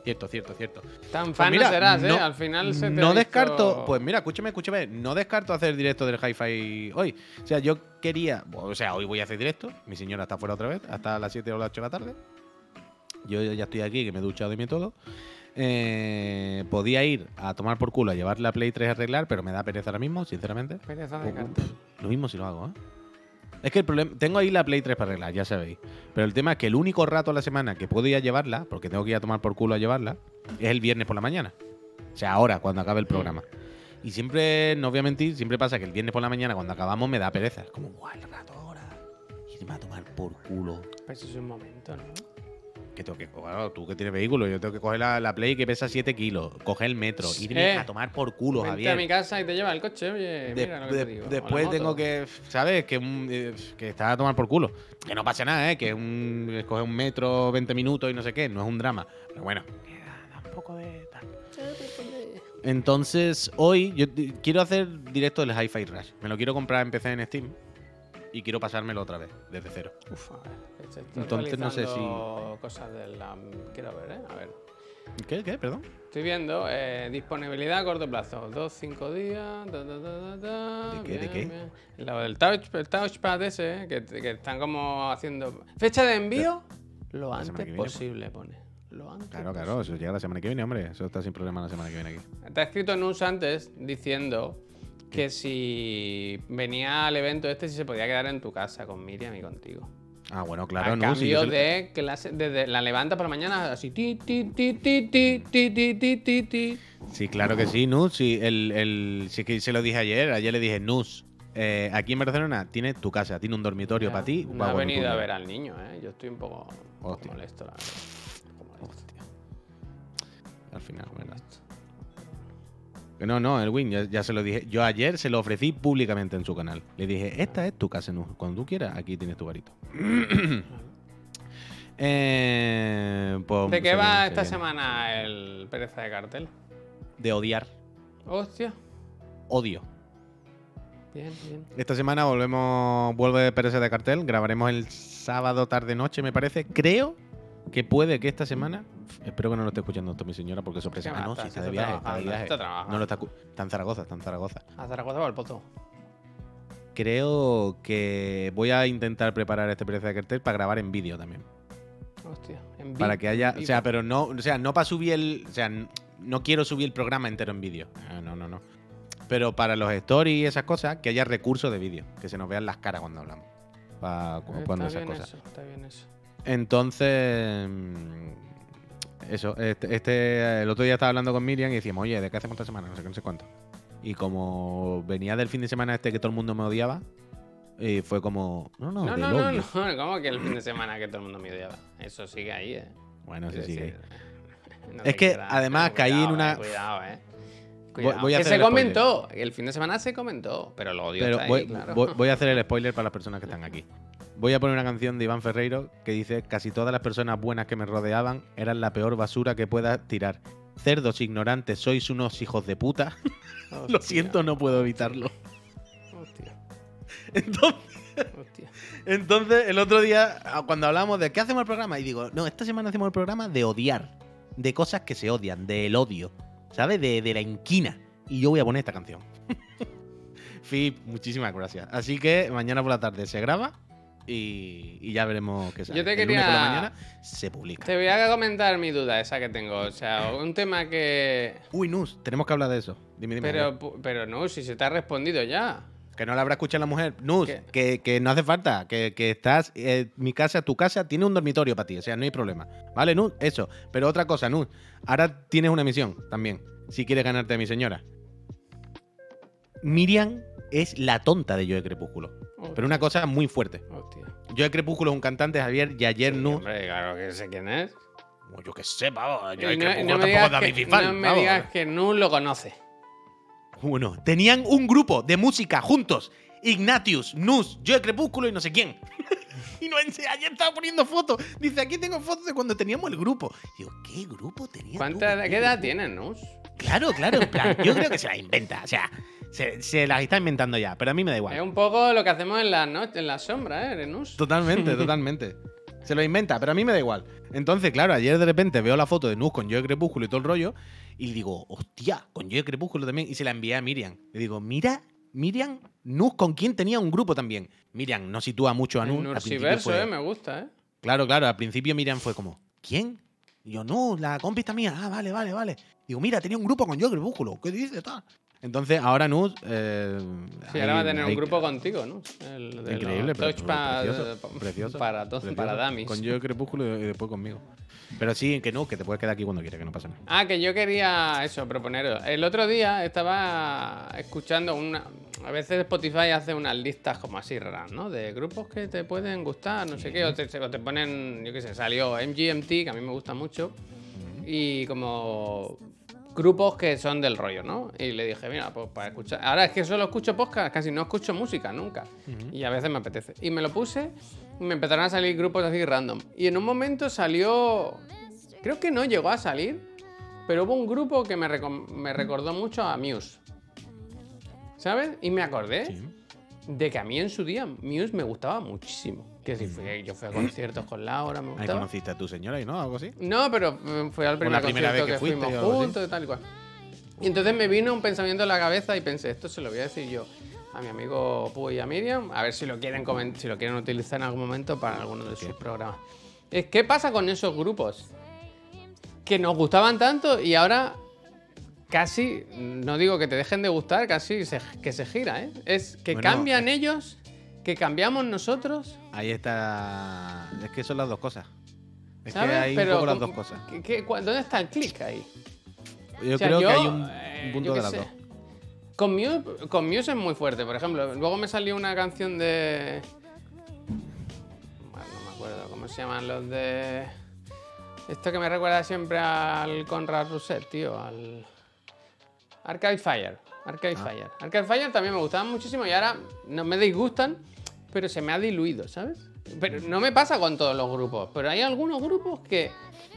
Cierto, cierto, cierto. Tan Pues fan mira, no serás, ¿eh? no- Al final se te No descarto, visto- pues mira, escúchame, escúchame, no descarto hacer directo del Hi-Fi hoy. O sea, yo quería, o sea, hoy voy a hacer directo, mi señora está fuera otra vez, hasta las 7 o las 8 de la tarde. Yo ya estoy aquí, que me he duchado y me todo. Eh, podía ir a tomar por culo a llevar la Play 3 a arreglar, pero me da pereza ahora mismo, sinceramente. Pereza de Uf, cartel. Lo mismo si lo hago, ¿eh? Es que el problema. Tengo ahí la Play 3 para arreglar, ya sabéis. Pero el tema es que el único rato a la semana que puedo ir a llevarla, porque tengo que ir a tomar por culo a llevarla, es el viernes por la mañana. O sea, ahora, cuando acabe el programa. Y siempre, no voy a mentir, siempre pasa que el viernes por la mañana, cuando acabamos, me da pereza. Es como, guau, el rato ahora. Irme a tomar por culo. Pues eso es un momento, ¿no? Que tengo que, bueno, tú que tienes vehículo, yo tengo que coger la, la Play que pesa 7 kilos, coger el metro, irme Eh, a tomar por culo, Vente Javier. a mi casa y te lleva el coche, oye, De- mira lo que de- te digo. después tengo que, ¿sabes? Que, un, eh, que está a tomar por culo. Que no pasa nada, ¿eh? Que un, escoger un metro, 20 minutos y no sé qué, no es un drama. Pero bueno, da- da un poco de tal. Entonces, hoy yo quiero hacer directo del Hi-Fi Rush. Me lo quiero comprar en PC en Steam y quiero pasármelo otra vez, desde cero. Uf, a ver. estoy Entonces, no sé actualizando Cosas de la. Quiero ver, ¿eh? A ver. ¿Qué? ¿Qué? Perdón. Estoy viendo eh, disponibilidad a corto plazo. Dos, cinco días. ¿De qué, de qué? bien. Lo del touch, el touchpad ese, eh, que, que están como haciendo. Fecha de envío, lo antes viene, posible, pone. Lo antes Claro, claro, eso llega la semana que viene, hombre. Eso está sin problema la semana que viene aquí. Te ha escrito Nus antes diciendo que si venía al evento este, si se podía quedar en tu casa con Miriam y contigo. Ah, bueno, claro, a no. cambio lo- de la, desde la levanta por la mañana así ti ti ti ti ti ti ti ti ti Sí, claro que sí, Nus. Sí, el, el, sí que se lo dije ayer. Ayer le dije, Nus, eh, aquí en Barcelona tienes tu casa, tiene un dormitorio para ti. No ha tú venido a quieras". ver al niño, ¿eh? Yo estoy un poco, un poco Hostia. molesto, la verdad. Molesto. Al final, ¿verdad? Que no, no, Elwin, ya, ya se lo dije. Yo ayer se lo ofrecí públicamente en su canal. Le dije, esta es tu casa. Cuando tú quieras, aquí tienes tu garito. eh, pues, ¿De qué va esta semana el pereza de cartel? De odiar. Hostia. Odio. Bien, bien. Esta semana volvemos, vuelve Pérez de cartel. Grabaremos el sábado tarde noche, me parece. Creo que puede que esta semana. Espero que no lo esté escuchando esto mi señora porque sorpresa. ¿Qué Ah, no, si Está está de viaje, está de trabajando, viaje. está trabajando. No lo está, está en Zaragoza, está en Zaragoza. ¿A Zaragoza o al Poto? Creo que voy a intentar preparar este precio de cartel para grabar en vídeo también. Hostia. En Para vi- que haya. O sea, pero no. O sea, no para subir el. O sea, no quiero subir el programa entero en vídeo. Ah, No, no, no. Pero para los stories y esas cosas, que haya recursos de vídeo. Que se nos vean las caras cuando hablamos. Para cuando esas bien cosas. eso, está bien eso. Entonces. Eso, este, este- el otro día estaba hablando con Miriam y decíamos, oye, ¿de qué hacemos esta semana? No sé qué, no sé cuánto. Y como venía del fin de semana este que todo el mundo me odiaba, y fue como, no, no, No, no, no, no, ¿Cómo que el fin de semana que todo el mundo me odiaba? Eso sigue ahí, ¿eh? Bueno, sí, decir, no Es que, además, caí en una- eh, Cuidado, eh. Voy- Cuidado. voy a que hacer se el spoiler. comentó, el fin de semana se comentó, pero lo odio Pero está voy, ahí, claro. voy- voy a hacer el spoiler para las personas que están aquí. Voy a poner una canción de Iván Ferreiro que dice: Casi todas las personas buenas que me rodeaban eran la peor basura que pueda tirar. Cerdos ignorantes, sois unos hijos de puta. Lo siento, no puedo evitarlo. Hostia, Entonces, hostia. entonces, el otro día, ah, cuando hablamos de qué hacemos el programa, y digo, no, esta semana hacemos el programa de odiar, de cosas que se odian, del odio, ¿sabes? De, de la inquina. Y yo voy a poner esta canción. Fip, muchísimas gracias. Así que mañana por la tarde se graba y, y ya veremos qué sale. Yo te El lunes por la quería- mañana se publica. Te voy a comentar mi duda esa que tengo. O sea, un tema que. Uy, Nus, tenemos que hablar de eso. Dime, dime. Pero, pu- pero no, si se te ha respondido ya. Que no la habrá escuchado la mujer. Nus, que, que no hace falta. Que, que estás. eh, mi casa, tu casa, tiene un dormitorio para ti. O sea, no hay problema. ¿Vale, Nus? Eso. Pero otra cosa, Nus. Ahora tienes una misión también. Si quieres ganarte a mi señora. Miriam es la tonta de Yo de Crepúsculo. Pero una cosa muy fuerte. Hostia. Yo de Crepúsculo es un cantante, Javier, y ayer Sí, Nus. hombre, claro que sé quién es. Oh, Yo qué sé, de Y no, Crepúsculo no tampoco es David que, no me digas que no lo conoce. Bueno, tenían un grupo de música juntos. Ignatius, Nus, yo de Crepúsculo y no sé quién. y no, ayer estaba poniendo fotos. Dice, aquí tengo fotos de cuando teníamos el grupo. Digo, ¿qué grupo tenía? ¿Cuánta, ¿Qué edad tienes, Nus? Claro, claro, en plan, yo creo que se la inventa. O sea, se, se las está inventando ya, pero a mí me da Es igual. un poco lo que hacemos en la noche, en la sombra, ¿eh, Nus? Totalmente, totalmente. Se lo inventa, pero a mí me da igual. Entonces, claro, ayer de repente veo la foto de Nus con yo de Crepúsculo y todo el rollo. Y digo, hostia, con yo de Crepúsculo también. Y se la envié a Miriam. Le digo, mira, Miriam, Nus con quien tenía un grupo también. Miriam no sitúa mucho a Nus. Nursiverso, fue- eh, me gusta, ¿eh? Claro, claro, al principio Miriam fue como, ¿quién? Y yo, no, la compista mía. Ah, vale, vale, vale. Digo, mira, tenía un grupo con yo de Crepúsculo. ¿Qué dices? tal? Entonces, ahora Nus. eh, Sí, ahora va a tener un grupo contigo, ¿no? El de Increíble, pero, pero eh, precioso, precioso, para, to- precioso. para dummies. Con yo Crepúsculo y después conmigo. Pero sí, que no, que te puedes quedar aquí cuando quieras, que no pasa nada. Ah, que yo quería eso, proponeros. El otro día estaba escuchando una. A veces Spotify hace unas listas como así raras, ¿no? De grupos que te pueden gustar, no sé qué. O te, o te ponen, yo qué sé, salió MGMT, que a mí me gusta mucho. Y como grupos que son del rollo, ¿no? Y le dije, mira, pues para escuchar. Ahora es que solo escucho podcast, casi no escucho música nunca. Y a veces me apetece. Y me lo puse y me empezaron a salir grupos así random. Y en un momento salió. Creo que no llegó a salir, pero hubo un grupo que me, recom- me recordó mucho a Muse. ¿Sabes? Y me acordé Sí. de que a mí en su día Muse me gustaba muchísimo. Que si fui, yo fui a conciertos con Laura, me Ahí gustaba. conociste a tu señora y no, algo así. No, pero eh, fue al primer la primera concierto vez que que, fuiste fuimos o juntos y tal y cual. Y entonces me vino un pensamiento en la cabeza y pensé, esto se lo voy a decir yo a mi amigo Puy y a Miriam, a ver si lo quieren si lo quieren utilizar en algún momento para alguno de sus programas. Es, ¿Qué pasa con esos grupos? Que nos gustaban tanto y ahora casi, no digo que te dejen de gustar, casi se- que se gira, ¿eh? Es que Bueno, cambian ellos, que cambiamos nosotros. Ahí está. Es que son las dos cosas. Es ¿sabes? que hay Pero un poco las dos cosas. ¿qué- qué- cu- ¿Dónde está el clic ahí? Yo O sea, creo yo, que hay un, eh, un punto de las sé. dos. Con Muse, con Muse es muy fuerte, por ejemplo. Luego me salió una canción de. Bueno, no me acuerdo cómo se llaman los de. Esto que me recuerda siempre al Conrad Rousset, tío, al. Arcade Fire. Arcade Ah. Fire. Arcade Fire también me gustaban muchísimo y ahora no me disgustan, pero se me ha diluido, ¿sabes? Pero no me pasa con todos los grupos, pero hay algunos grupos que.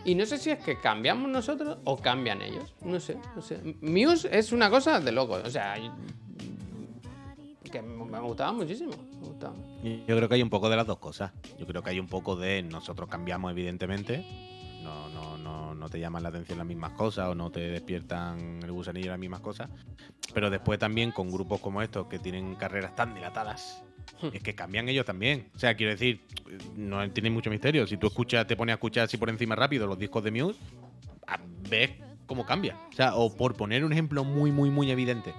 Y no sé si es que cambiamos nosotros o cambian ellos. No sé, no sé. Muse es una cosa de locos. O sea, que me gustaba muchísimo. Yo creo que hay un poco de las dos cosas. Yo creo que hay un poco de nosotros cambiamos, evidentemente. No, no, no, no te llaman la atención las mismas cosas o no te despiertan el gusanillo las mismas cosas. Pero después también con grupos como estos que tienen carreras tan dilatadas. Es que cambian ellos también. O sea, quiero decir, no tiene mucho misterio. Si tú escuchas, te pones a escuchar así por encima rápido los discos de Muse, ves cómo cambia. O sea, o por poner un ejemplo muy, muy, muy evidente.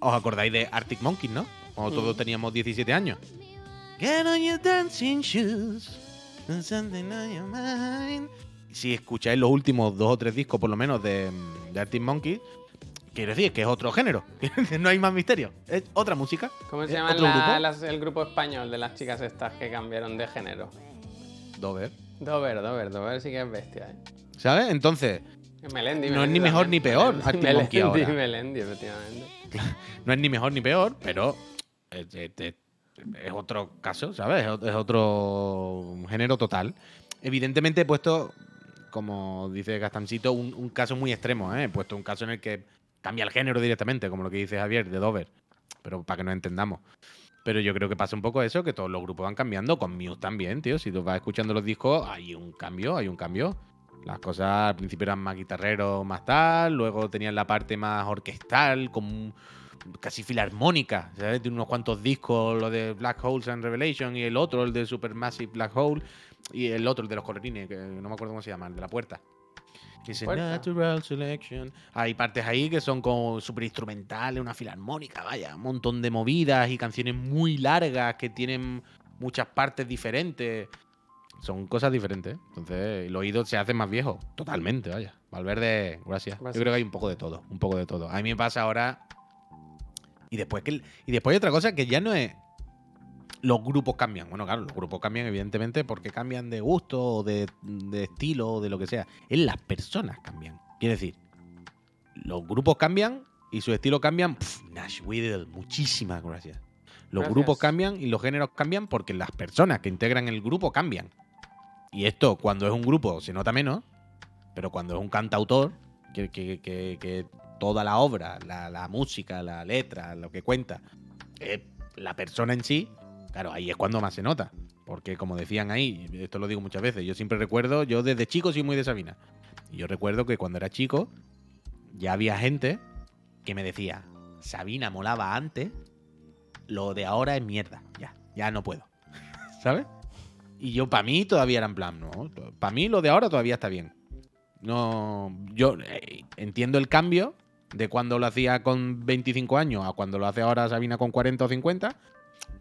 ¿Os acordáis de Arctic Monkeys, no? Cuando todos teníamos 17 años. Get on your dancing shoes. something on your mind. Si escucháis los últimos dos o tres discos, por lo menos, de, de Arctic Monkeys, quiero decir que es otro género. no hay más misterio. Es otra música. ¿Cómo se llama grupo. las- el grupo español de las chicas estas que cambiaron de género? Dover. Dover, Dover, Dover sí que es bestia, ¿eh? ¿Sabes? Entonces, Melendi, No es ni mejor ni peor, Melendi, ahora. Melendi, efectivamente. no es ni mejor ni peor, pero es, es- es- es otro caso, ¿sabes? Es otro género total. Evidentemente he puesto, como dice Gastancito, un, un caso muy extremo, ¿eh? He puesto un caso en el que cambia el género directamente, como lo que dice Javier, de Dover. Pero para que nos entendamos. Pero yo creo que pasa un poco eso, que todos los grupos van cambiando, con Muse también, tío. Si tú vas escuchando los discos, hay un cambio, hay un cambio. Las cosas al principio eran más guitarreros, más tal, luego tenían la parte más orquestal, como casi filarmónica, ¿sabes? Tiene unos cuantos discos, lo de Black Holes and Revelation y el otro, el de Supermassive Black Hole, y el otro, el de los colorines, que no me acuerdo cómo se llama, el de la puerta. Dice Puerta. Natural Selection. Hay partes ahí que son como súper instrumentales, una filarmónica, vaya, un montón de movidas y canciones muy largas que tienen muchas partes diferentes. Son cosas diferentes. Entonces, el oído se hace más viejo. Totalmente, vaya. Valverde, gracias. Gracias. Yo creo que hay un poco de todo. Un poco de todo. A mí me pasa ahora. Y después que. Y después hay otra cosa que ya no es. Los grupos cambian. Bueno, claro, los grupos cambian, evidentemente, porque cambian de gusto de, de estilo o de lo que sea. Es las personas cambian. Quiere decir, los grupos cambian y su estilo cambian. Pff, Nash Whittle, muchísimas gracias. Los Gracias. grupos cambian y los géneros cambian porque las personas que integran el grupo cambian. Y esto, cuando es un grupo, se nota menos, pero cuando es un cantautor, que, que- que- que toda la obra, la, la música, la letra, lo que cuenta, es la persona en sí, claro, ahí es cuando más se nota. Porque como decían ahí, esto lo digo muchas veces, yo siempre recuerdo, yo desde chico soy muy de Sabina. Y yo recuerdo que cuando era chico, ya había gente que me decía, Sabina molaba antes, lo de ahora es mierda, ya, ya no puedo. ¿Sabes? Y yo, para mí, todavía era en plan, no, para mí lo de ahora todavía está bien. No, yo eh, entiendo el cambio de cuando lo hacía con 25 años a cuando lo hace ahora Sabina con 40 o 50,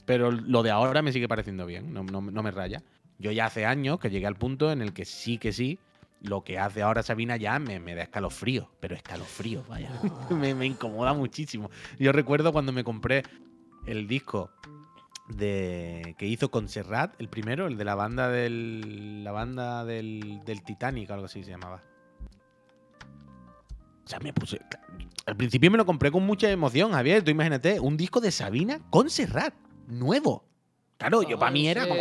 pero lo de ahora me sigue pareciendo bien, no, no- no me raya. Yo ya hace años que llegué al punto en el que sí que sí, lo que hace ahora Sabina ya me, me da escalofrío, pero escalofrío, vaya, me, me incomoda muchísimo. Yo recuerdo cuando me compré el disco de que hizo con Serrat, el primero, el de la banda del la banda del, del Titanic, algo así se llamaba. O sea, me puse al principio me lo compré con mucha emoción, Javier, tú imagínate, un disco de Sabina con Serrat, nuevo. Claro, yo para mí era como.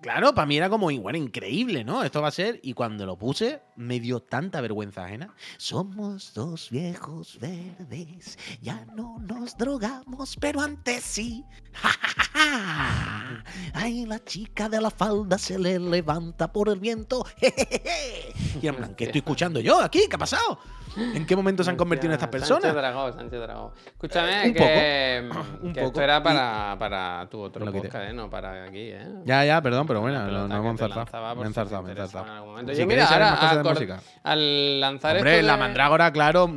Claro, para mí era como, bueno, increíble, ¿no? Esto va a ser. Y cuando lo puse, me dio tanta vergüenza ajena. Somos dos viejos verdes, ya no nos drogamos, pero antes sí. ¡Ja, ja, ja, ja! Ay, la chica de la falda se le levanta por el viento. jejeje. Y en plan, ¿qué estoy escuchando yo aquí? ¿Qué ha pasado? ¿En qué momento se han convertido en estas Sánchez personas? Dragó, Sánchez Dragó. Escúchame, un que, poco, un poco. esto era para, para tu otro Lo podcast, ¿eh? no para aquí, ¿eh? Ya, ya, perdón, pero bueno, no, no Me enzarzado, me momento. Si Yo, mira, ahora música. al lanzar Hombre, esto la de- mandrágora, claro.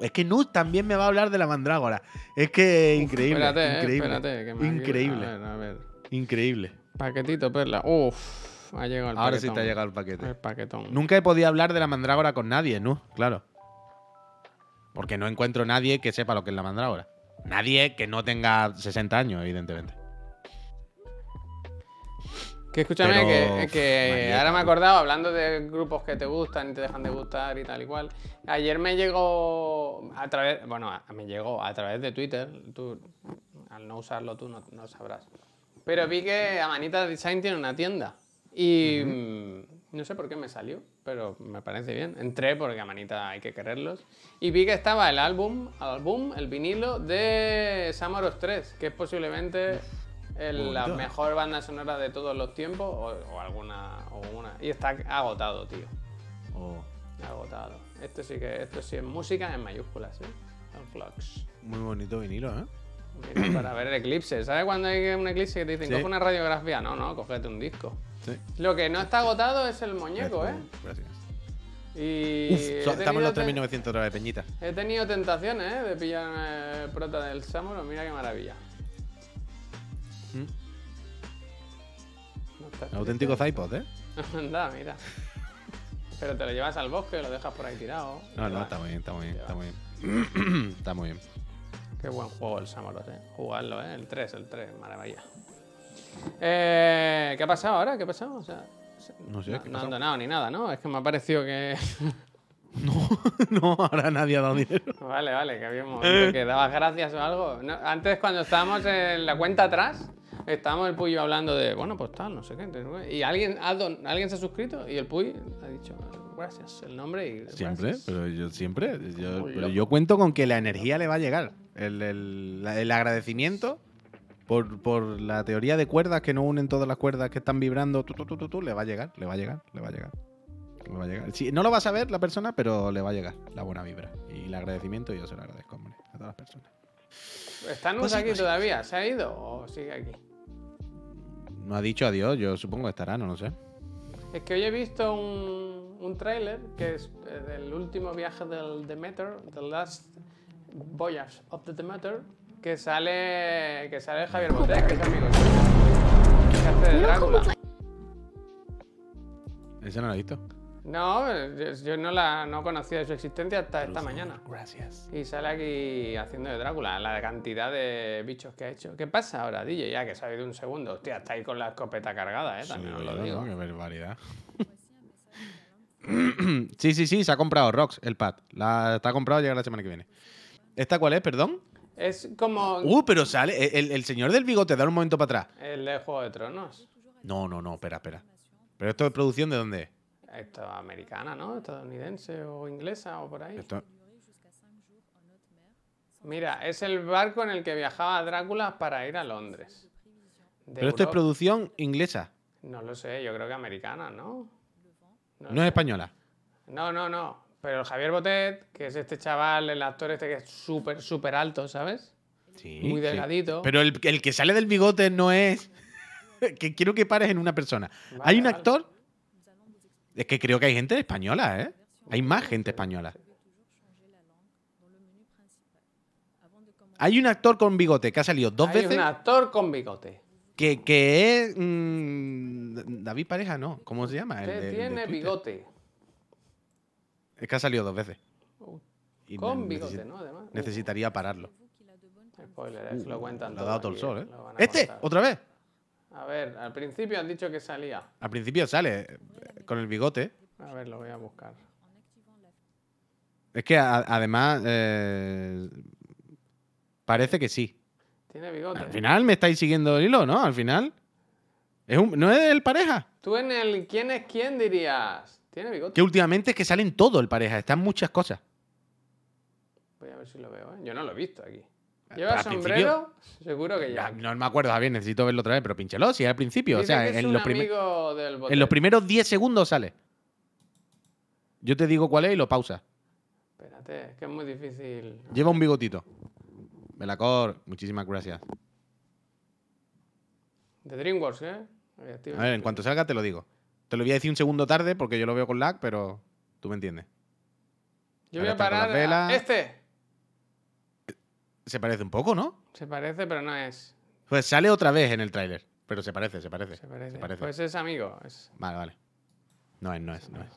Es que Nus también me va a hablar de la mandrágora. Es que increíble. Espérate, eh, increíble. espérate. que me- increíble. A ver, a ver. Increíble. Paquetito, perla. Uf, ha llegado el Ahora paquetón. sí te ha llegado el paquete. El paquetón. Nunca he podido hablar de la mandrágora con nadie, Nus, claro. Porque no encuentro nadie que sepa lo que es la mandrágora. Nadie que no tenga 60 años, evidentemente. Que escúchame, Pero, que, Marieta, ahora me he acordado, hablando de grupos que te gustan y te dejan de gustar y tal y cual. Ayer me llegó a través, bueno, a- me llegó a través de Twitter, tú, al no usarlo tú no, no sabrás. Pero vi que Amanita Design tiene una tienda. Y No sé por qué me salió, pero me parece bien. Entré porque a manita hay que quererlos. Y vi que estaba el álbum, álbum el vinilo de Samaros 3, que es posiblemente el- la mejor banda sonora de todos los tiempos, o, o alguna, o una. Y está agotado, tío. Oh, Agotado. Esto sí que, esto sí es música en mayúsculas, ¿eh? Flux. muy bonito vinilo, ¿eh? Para ver el eclipse. ¿Sabes cuando hay un eclipse que te dicen, Sí. coge una radiografía? No, no, cógete un disco. Sí. Lo que no está agotado es el muñeco, ¿eh? Gracias. Y Uf, so- estamos en los te- 3900 otra vez, Peñita. He tenido tentaciones, ¿eh? De pillar eh, prota del Samurai. Mira qué maravilla. Mm. No está Auténtico Zipod, ¿eh? Anda, mira. Pero te lo llevas al bosque, lo dejas por ahí tirado. No, no, está muy bien, está muy bien, está muy bien. está muy bien. Qué buen juego el Samurai, ¿eh? Jugarlo, ¿eh? El 3, el 3, maravilla. Eh, ¿Qué ha pasado ahora? ¿Qué ha pasado? O sea, No sé, no, ¿qué no ha han donado ni nada, ¿no? Es que me ha parecido que... No, no, ahora nadie ha dado dinero. Vale, vale, que había un momento que dabas gracias o algo. No, antes, cuando estábamos en la cuenta atrás, estábamos el Puyo hablando de, bueno, pues tal, no sé qué. entonces, Y alguien, don- alguien se ha suscrito y el Puy ha dicho, gracias, el nombre y. Siempre, pero yo siempre. Yo, pero yo cuento con que la energía le va a llegar. El, el agradecimiento por, por la teoría de cuerdas que no unen todas las cuerdas que están vibrando, tú, tú, tú, tú, tú, le va a llegar, le va a llegar, le va a llegar. Le va a llegar. Sí, no lo va a saber la persona, pero le va a llegar la buena vibra. Y el agradecimiento yo se lo agradezco, hombre, a todas las personas. ¿Está Nus Pues sí, aquí pues sí. todavía? ¿Se ha ido o sigue aquí? No ha dicho adiós, yo supongo que estará, no lo sé. Es que hoy he visto un, un tráiler que es eh, del último viaje del Demeter, The Last Voyage of the Demeter, que sale, que sale Javier Botet, que es amigo suyo, que hace de Drácula. Ese no lo ha visto. No, yo, no, la, no conocía de su existencia hasta esta mañana. Gracias. Y sale aquí haciendo de Drácula, la cantidad de bichos que ha hecho. ¿Qué pasa ahora, DJ? Ya que se ha ido un segundo. Hostia, está ahí con la escopeta cargada, ¿eh? También os lo digo. Qué barbaridad. sí, sí, sí, se ha comprado Rox, el pad. La, está comprado, llega la semana que viene. ¿Esta cuál es, perdón? Es como Uh, pero sale. El, el señor del bigote, da un momento para atrás. el de Juego de Tronos. No, no, no, espera, espera. ¿Pero esto es producción de dónde es? Esto es americana, ¿no? Estadounidense o inglesa o por ahí. Esto- Mira, es el barco en el que viajaba Drácula para ir a Londres. De Pero esto es producción inglesa, No lo sé, yo creo que americana, ¿no? no, sé. es española. No, no, no. Pero el Javier Botet, que es este chaval, el actor este que es súper, súper alto, ¿sabes? Sí, Muy sí. delgadito. Pero el, el que sale del bigote no es. que quiero que pares en una persona. Vale, hay un vale. actor. Es que creo que hay gente española, ¿eh? Hay más gente española. Hay un actor con bigote que ha salido dos Hay veces un actor con bigote. que, que es. mm, David Pareja, ¿no? ¿Cómo se llama? El el tiene bigote. Es que ha salido dos veces. Uh, Y Con bigote, ¿no? Además. Uh, Necesitaría pararlo. Spoiler, que lo cuentan Le ha dado todo el sol, eh, lo ¡Este! contar. ¿Otra vez? A ver, al principio han dicho que salía. Al principio sale eh, con el bigote. A ver, lo voy a buscar. Es que a- además. eh, parece que sí. Tiene bigote. Al final me estáis siguiendo el hilo, ¿no? Al final. Es un- ¿No es el pareja? Tú en el quién es quién dirías. Tiene bigote. Que últimamente es que salen todo el pareja. Están muchas cosas. Voy a ver si lo veo, ¿eh? Yo no lo he visto aquí. Al ¿Lleva sombrero? Seguro que Ya, ya. no me acuerdo, Javier. Necesito verlo otra vez, pero pinchelo. Si es al principio. Dice o sea, que es en un los, prime- amigo del bote. en los primeros 10 segundos sale. Yo te digo cuál es y lo pausa. Espérate, es que es muy difícil. Lleva un bigotito. Belacor, muchísimas gracias. De DreamWorks, ¿eh? A ver, en cuanto salga te lo digo. Te lo voy a decir un segundo tarde porque yo lo veo con lag, pero tú me entiendes. Yo voy a parar. a-. Este. Se parece un poco, ¿no? Se parece, pero no es. Pues sale otra vez en el tráiler. Pero se parece, se parece. Se parece. Se parece. Pues es amigo. es- Vale, vale. No es, no es, no es.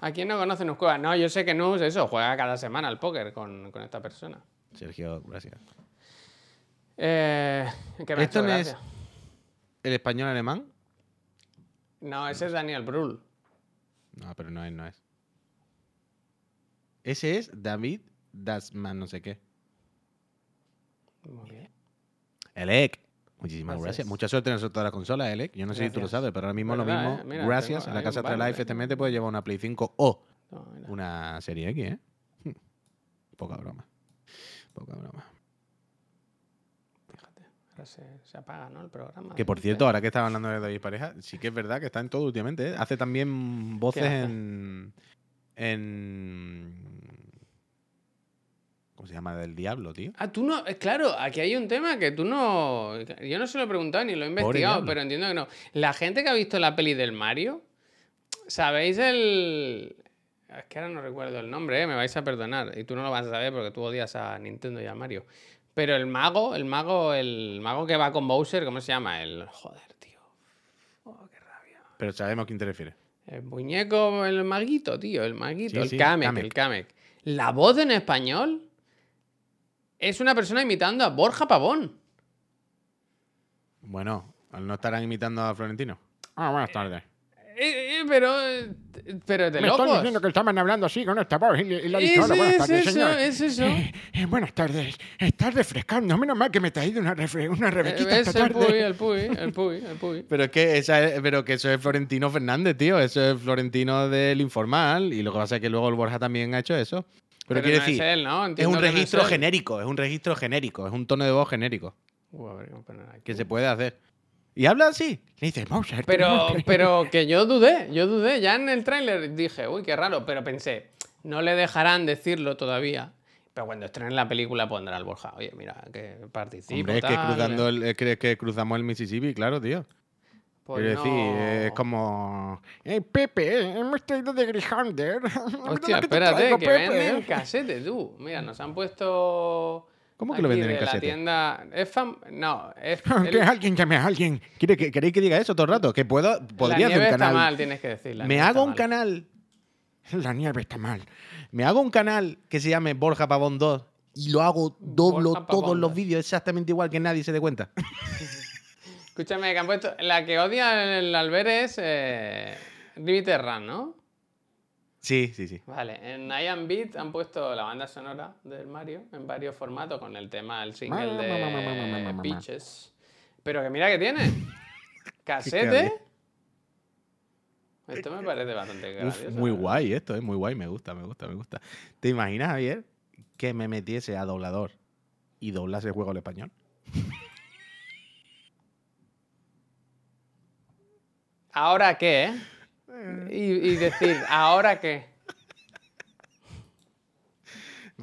¿A quién no conoce Nus Cueva? No, yo sé que Nus, eso, juega cada semana al póker con, con esta persona. Sergio, gracias. Eh, que me Esto no es-. ¿El español alemán? No, ese es Daniel Brühl. No, pero no es, no es. Ese es David Dasman, no sé qué. Muy bien. El EC. Muchísimas Gracias. gracias. Mucha suerte en el sorteo de la consola, Elec. Yo no sé si tú lo sabes, pero ahora mismo lo mismo. ¿eh? Mira, gracias. tengo En la casa de Life este mes te puedes llevar una Play 5 o No, una serie X, ¿eh? Poca broma. Poca broma. Ahora se, se apaga, ¿no? El programa. Que por cierto, ahora que estaba hablando de David Pareja, sí que es verdad que está en todo últimamente. ¿eh? Hace también voces en. En. ¿Cómo se llama? Del diablo, tío. Ah, tú no. eh, Claro, aquí hay un tema que tú no. Yo no se lo he preguntado ni lo he investigado, pero entiendo que no. La gente que ha visto la peli del Mario, ¿sabéis el. Es que ahora no recuerdo el nombre, ¿eh? me vais a perdonar. Y tú no lo vas a saber porque tú odias a Nintendo y a Mario. Pero el mago, el mago, el mago que va con Bowser, ¿cómo se llama? El. Joder, tío. Oh, qué rabia. Pero sabemos a quién te refieres. El muñeco, el maguito, tío, el maguito, Sí, el sí, Kamek, Kamek. el Kamek. La voz en español es una persona imitando a Borja Pavón. Bueno, no estarán imitando a Florentino. Ah, buenas tardes. Eh, eh, pero, eh, pero de Me están locos. diciendo que estaban hablando así con esta voz y, y le ha Es, dicho, hola, buenas es tardes, eso, señor. es eso. Eh, eh, buenas tardes. Estás refrescando. Menos mal que me he traído una, refre- una Eh, rebequita Es esta el tarde. Puy, el Puy, el Puy, el Puy. Pero es que esa es- pero que eso es Florentino Fernández, tío. Eso es Florentino del informal. Y lo que pasa es que luego el Borja también ha hecho eso. Pero, quiere no decir, es él, ¿no? es un no registro él. genérico, es un registro genérico, es un tono de voz genérico Uh, a ver, ¿cómo poner aquí? que se puede hacer. Y habla así. Le Mozart. Pero, tenemos que-". pero que yo dudé, yo dudé. Ya en el tráiler dije, uy, qué raro, pero pensé, no le dejarán decirlo todavía. Pero cuando estrenen la película pondrá al Borja. Oye, mira, que participo. Hombre, es que, tal". cruzando el, es que, es que cruzamos el Mississippi, claro, tío. Pues Quiero decir, es como. Eh, Pepe, hemos traído de Grijander. Hostia, espérate, que venden casete, tú. Mira, nos han puesto. ¿Cómo que lo venden en casete? La tienda. Es fam... No, es. Que alguien llame a alguien. ¿Quiere que, ¿Queréis que diga eso todo el rato? Que puedo, podría la hacer nieve un está canal. mal, tienes que decir. la me hago está un mal. canal. La nieve está mal. Me hago un canal que se llame Borja Pavón 2 y lo hago, doblo Borja Pavón todos los 2. vídeos exactamente igual que nadie se dé cuenta. Escúchame, que han puesto. La que odia el Albert es. Eh... Run, ¿no? Sí, sí, sí. Vale, en Ian Beat han puesto la banda sonora del Mario en varios formatos con el tema, el single de Peaches. Pero que mira que tiene. Casete. Esto me parece bastante Uf, gracioso. muy guay esto, es muy guay, me gusta, me gusta, me gusta. ¿Te imaginas, Javier, que me metiese a doblador y doblase el juego al español? ¿Ahora qué? eh? Y, y decir, ¿ahora qué?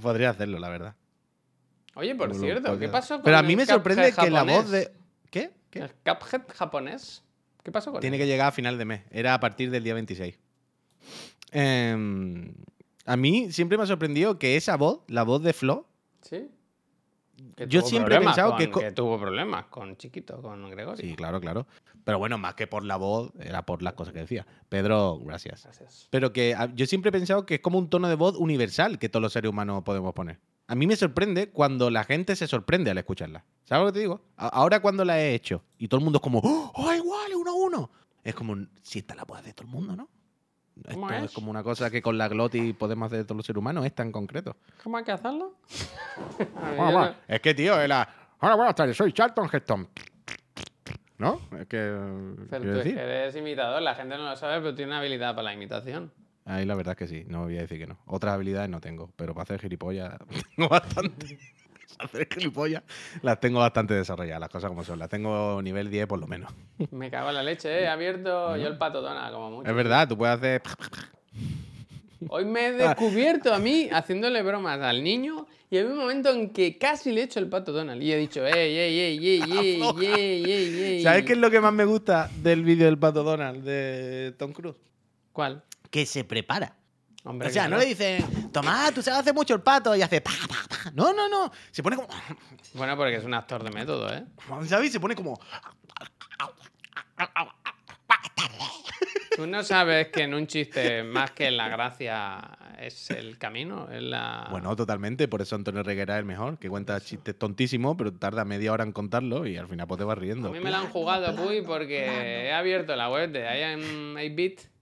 Podría hacerlo, la verdad. Oye, por cierto, ¿qué pasó con Pero a mí el me sorprende que la voz de... ¿Qué? ¿Qué? ¿El Cuphead japonés? ¿Qué pasó con Tiene él? que llegar a final de mes. Era a partir del día 26. Em, a mí siempre me ha sorprendido que esa voz, la voz de Flo, ¿Sí? Que Yo siempre he pensado con- que tuvo problemas con Chiquito, con Gregorio. Sí, claro, claro. Pero bueno, más que por la voz, era por las cosas que decía. Pedro, gracias. Gracias. Pero que a- yo siempre he pensado que es como un tono de voz universal que todos los seres humanos podemos poner. A mí me sorprende cuando la gente se sorprende al escucharla. ¿Sabes lo que te digo? Ahora cuando la he hecho y todo el mundo es como, ¡oh, igual, es uno a uno! Es como, si esta la puede hacer todo el mundo, ¿no? ¿Cómo Esto es? es? como una cosa que con la glotis podemos hacer todos los seres humanos, esta en concreto. ¿Cómo hay que hacerlo? Es que, tío, es la... Hola, buenas tardes. Soy Charlton Heston. ¿No? Es que... Pero tú es decir. que eres imitador, la gente no lo sabe, pero tiene una habilidad para la imitación. Ahí la verdad es que sí, no voy a decir que no. Otras habilidades no tengo, pero para hacer gilipollas tengo bastante. hacer gilipollas las tengo bastante desarrolladas, las cosas como son. Las tengo nivel 10 por lo menos. Me cago en la leche, ¿eh? He abierto yo el pato Donald, como mucho. Es verdad, tú puedes hacer. Hoy me he Ah. descubierto a mí haciéndole bromas al niño y había un momento en que casi le he hecho el pato Donald. Y he dicho, ey, ey, ey, ey, ey, ey, ey, ey. ¿Sabes qué es lo que más me gusta del vídeo del pato Donald de Tom Cruise? ¿Cuál? Que se prepara. Hombre, O sea, claro. no le dicen, Tomás, tú sabes hacer mucho el pato y hace pa, pa, pa. No, no, no. Se pone como. Bueno, porque es un actor de método, ¿eh? ¿Sabes? Se pone como. Tú no sabes que en un chiste, más que la gracia, es el camino, es la... Bueno, totalmente. Por eso Antonio Reguera es el mejor, que cuenta chistes tontísimos, pero tarda media hora en contarlo y al final pues te vas riendo. A mí me la han jugado, Puy, porque he abierto la web de IM 8-Bit.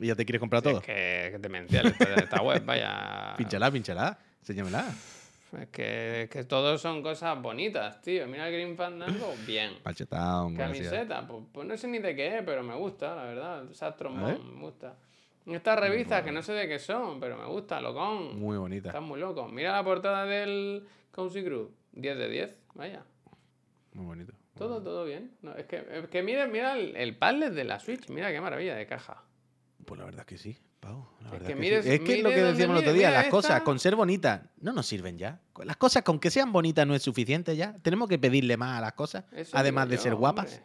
¿Y ya te quieres comprar todo? Es que, que demencial esta web, vaya. Pínchala, pínchala. Enséñamela. Es que, es que todos son cosas bonitas, tío. Mira el Green Fandango, bien. Palchetown, gracias. Camiseta, pues, pues no sé ni de qué es, pero me gusta, la verdad. O sea, A ver. trombón, me gusta. Estas revistas que no sé de qué son, pero me gusta, locón. Muy bonita. Están muy locos. Mira la portada del Cozy Group. 10 de 10, vaya. Muy bonito. Todo, todo bien. No, es, que, es que mira, mira el, el padlet de la Switch. Mira qué maravilla de caja. Pues la verdad es que sí, Pau. La Es que es, que mires- sí. es que es lo que decíamos el otro día, las cosas con ser bonitas no nos sirven ya. Las cosas con que sean bonitas no es suficiente ya. Tenemos que pedirle más a las cosas, Eso además de ser guapas.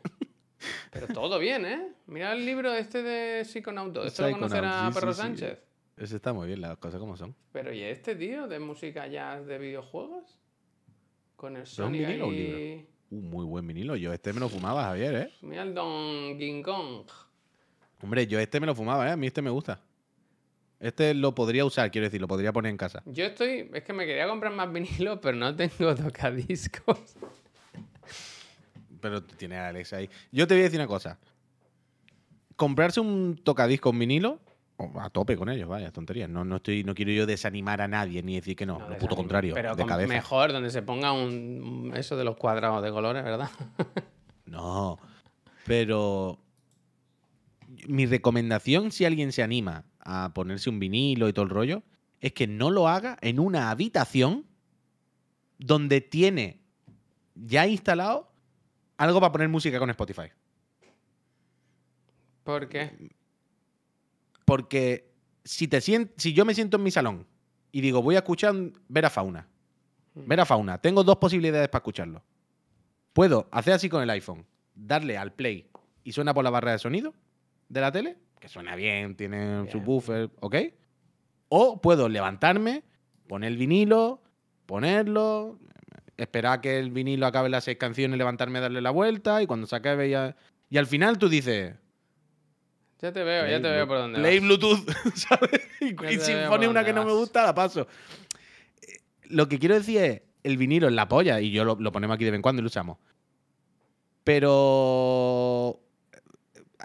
Pero todo bien, ¿eh? Mira el libro este de Psiconauto. Esto lo conocerá sí, Perro sí. Sánchez. Eso está muy bien, las cosas como son. Pero ¿y este tío de música jazz de videojuegos? Con el un Sonic vinilo un ahí... Uh, muy buen vinilo. Yo este me lo fumaba, Javier, ¿eh? Mira el Don King Kong. Hombre, yo este me lo fumaba, ¿eh? A mí este me gusta. Este lo podría usar, quiero decir, lo podría poner en casa. Yo estoy... Es que me quería comprar más vinilos, pero no tengo tocadiscos. Pero tiene a Alex ahí. Yo te voy a decir una cosa. Comprarse un tocadisco en vinilo, a tope con ellos, vaya, tonterías. No, no, estoy, no quiero yo desanimar a nadie ni decir que no. No, lo puto contrario, Pero de cabeza. mejor, donde se ponga un- eso de los cuadrados de colores, ¿verdad? No, pero mi recomendación si alguien se anima a ponerse un vinilo y todo el rollo es que no lo haga en una habitación donde tiene ya instalado algo para poner música con Spotify. ¿Por qué? Porque si, te sien- si yo me siento en mi salón y digo, voy a escuchar un- ver a fauna, ver a fauna, tengo dos posibilidades para escucharlo. Puedo hacer así con el iPhone, darle al play y suena por la barra de sonido de la tele, que suena bien, tiene Bien. subwoofer, ¿ok? O puedo levantarme, poner el vinilo, ponerlo, esperar que el vinilo acabe las seis canciones, levantarme, darle la vuelta y cuando se acabe ya... Y al final tú dices, Ya te veo, ya te veo por dónde Play vas. Bluetooth, ¿sabes? Y, y si pone una que no me gusta, la paso. Eh, Lo que quiero decir es, el vinilo en la polla, y yo lo, lo ponemos aquí de vez en cuando y lo usamos. Pero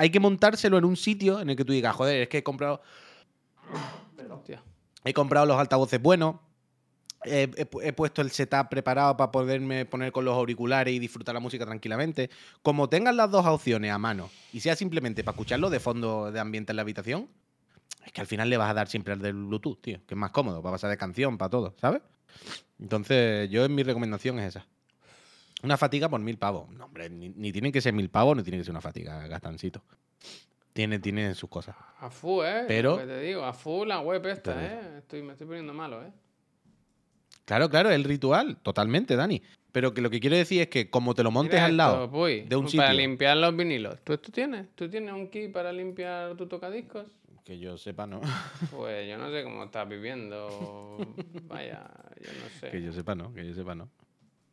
hay que montárselo en un sitio en el que tú digas, joder, es que he comprado, Hostia. he comprado los altavoces buenos, he, he pu- he puesto el setup preparado para poderme poner con los auriculares y disfrutar la música tranquilamente. Como tengas las dos opciones a mano y sea simplemente para escucharlo de fondo de ambiente en la habitación, es que al final le vas a dar siempre al del Bluetooth, tío, que es más cómodo para pasar de canción, para todo, ¿sabes? Entonces, yo en mi recomendación es esa. Una fatiga por mil pavos. No, hombre, ni, ni tienen que ser mil pavos, ni tiene que ser una fatiga, gastancito. Tiene, tiene sus cosas. A full, ¿eh? Pero- Lo que te digo, a full la web esta, Pero- ¿eh? Estoy, me estoy poniendo malo, ¿eh? Claro, claro, el ritual, totalmente, Dani. Pero que lo que quiero decir es que como te lo montes Mira al esto, lado Puy, de un Para sitio, limpiar los vinilos. ¿Tú, tú tienes? ¿Tú tienes un kit para limpiar tu tocadiscos? que yo sepa, no. Pues yo no sé cómo estás viviendo. Vaya, yo no sé. que yo sepa, no. Que yo sepa, no.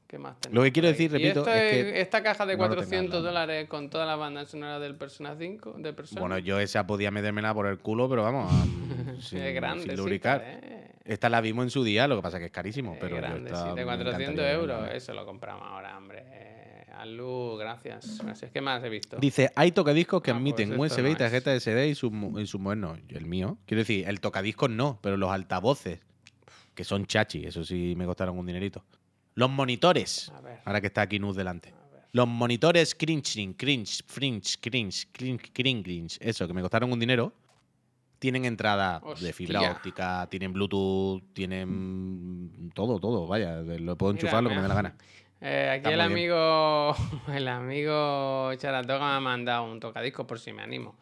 ¿Qué más Lo que quiero tenemos decir, repito, es es- que esta caja de no lo tengo 400 al lado. dólares con toda la banda sonora del Persona 5 de Persona. Bueno, yo esa podía metérmela por el culo, pero vamos, am, sin, es grande, sin sí, lubricar. ¿eh? Esta la vimos en su día, lo que pasa es que es carísimo, Es pero grande, esta sí, de me 400 encantaría euros. Eso lo compramos ahora, hombre. Eh, Alu, gracias. Gracias. ¿Qué más he visto? Dice, hay tocadiscos que Ah, pues admiten esto USB no y es. tarjeta SD y sus modernos. Yo, el mío. Quiero decir, el tocadiscos no, pero los altavoces, que son chachi, eso sí me costaron un dinerito. Los monitores, ahora que está aquí Nuz delante. Los monitores cringe, cringe, fringe, cringe, cringe, cringe, cringe, eso, que me costaron un dinero, tienen entrada de fibra óptica, tienen Bluetooth, tienen todo, todo, vaya, lo puedo Mira, enchufar lo que me dé mira. la gana. Eh, aquí Está el muy bien. amigo, el amigo Charatoga me ha mandado un tocadiscos por si me animo.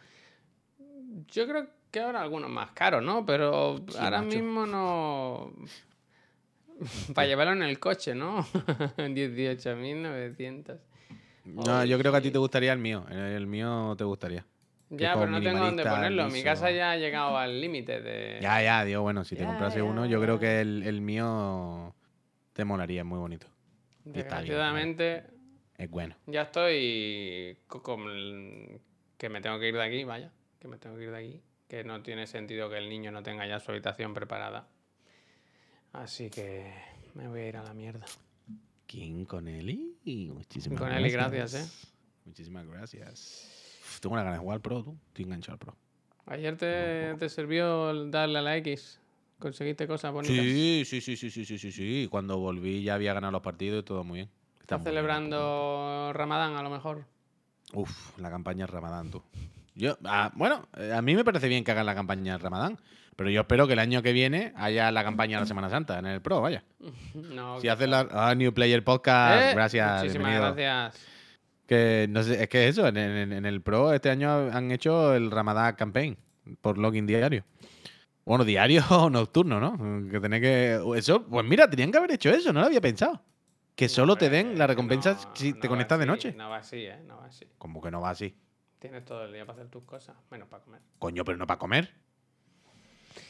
Yo creo que ahora algunos más caros, ¿no? Pero Sí, ahora macho. mismo no. Para llevarlo en el coche, ¿no? 18.900. No, yo creo que a ti te gustaría el mío, el mío te gustaría. Ya, pero no tengo dónde ponerlo. Mi casa ya ha llegado al límite de. Ya, ya, digo, bueno, si te Ya, comprase ya, uno, yo creo que el, el mío te molaría, es muy bonito. Desgraciadamente, Es bueno. ya estoy co- con el- que me tengo que ir de aquí, vaya, que me tengo que ir de aquí, que no tiene sentido que el niño no tenga ya su habitación preparada. Así que me voy a ir a la mierda. ¿Quién con Eli? Muchísimas Con gracias. Eli, gracias, ¿eh? Muchísimas gracias. Uf, tengo una ganas de jugar al Pro, tú. Estoy enganchado al Pro. Ayer te, te sirvió darle a la X ¿Conseguiste cosas bonitas? Sí, sí, sí, sí, sí, sí, sí, sí. Cuando volví ya había ganado los partidos y todo muy bien. Está ¿Estás muy bien, celebrando Ramadán a lo mejor? Uf, la campaña Ramadán, tú. Yo, ah, bueno, eh, a mí me parece bien que hagan la campaña Ramadán, pero yo espero que el año que viene haya la campaña de la Semana Santa en el Pro, vaya. No. Si hacen la ah, New Player Podcast, Eh, gracias, Muchísimas bienvenido. gracias. Que no sé, es que eso, en, en- en el Pro este año han hecho el Ramadán Campaign por login diario. Bueno, diario o nocturno, ¿no? Que tenés que. Eso, pues mira, tenían que haber hecho eso, no lo había pensado. Que solo te den las recompensas No, si te conectas de noche. No va así, ¿eh? No va así. Como que no va así. Tienes todo el día para hacer tus cosas, menos para comer. Coño, pero no para comer.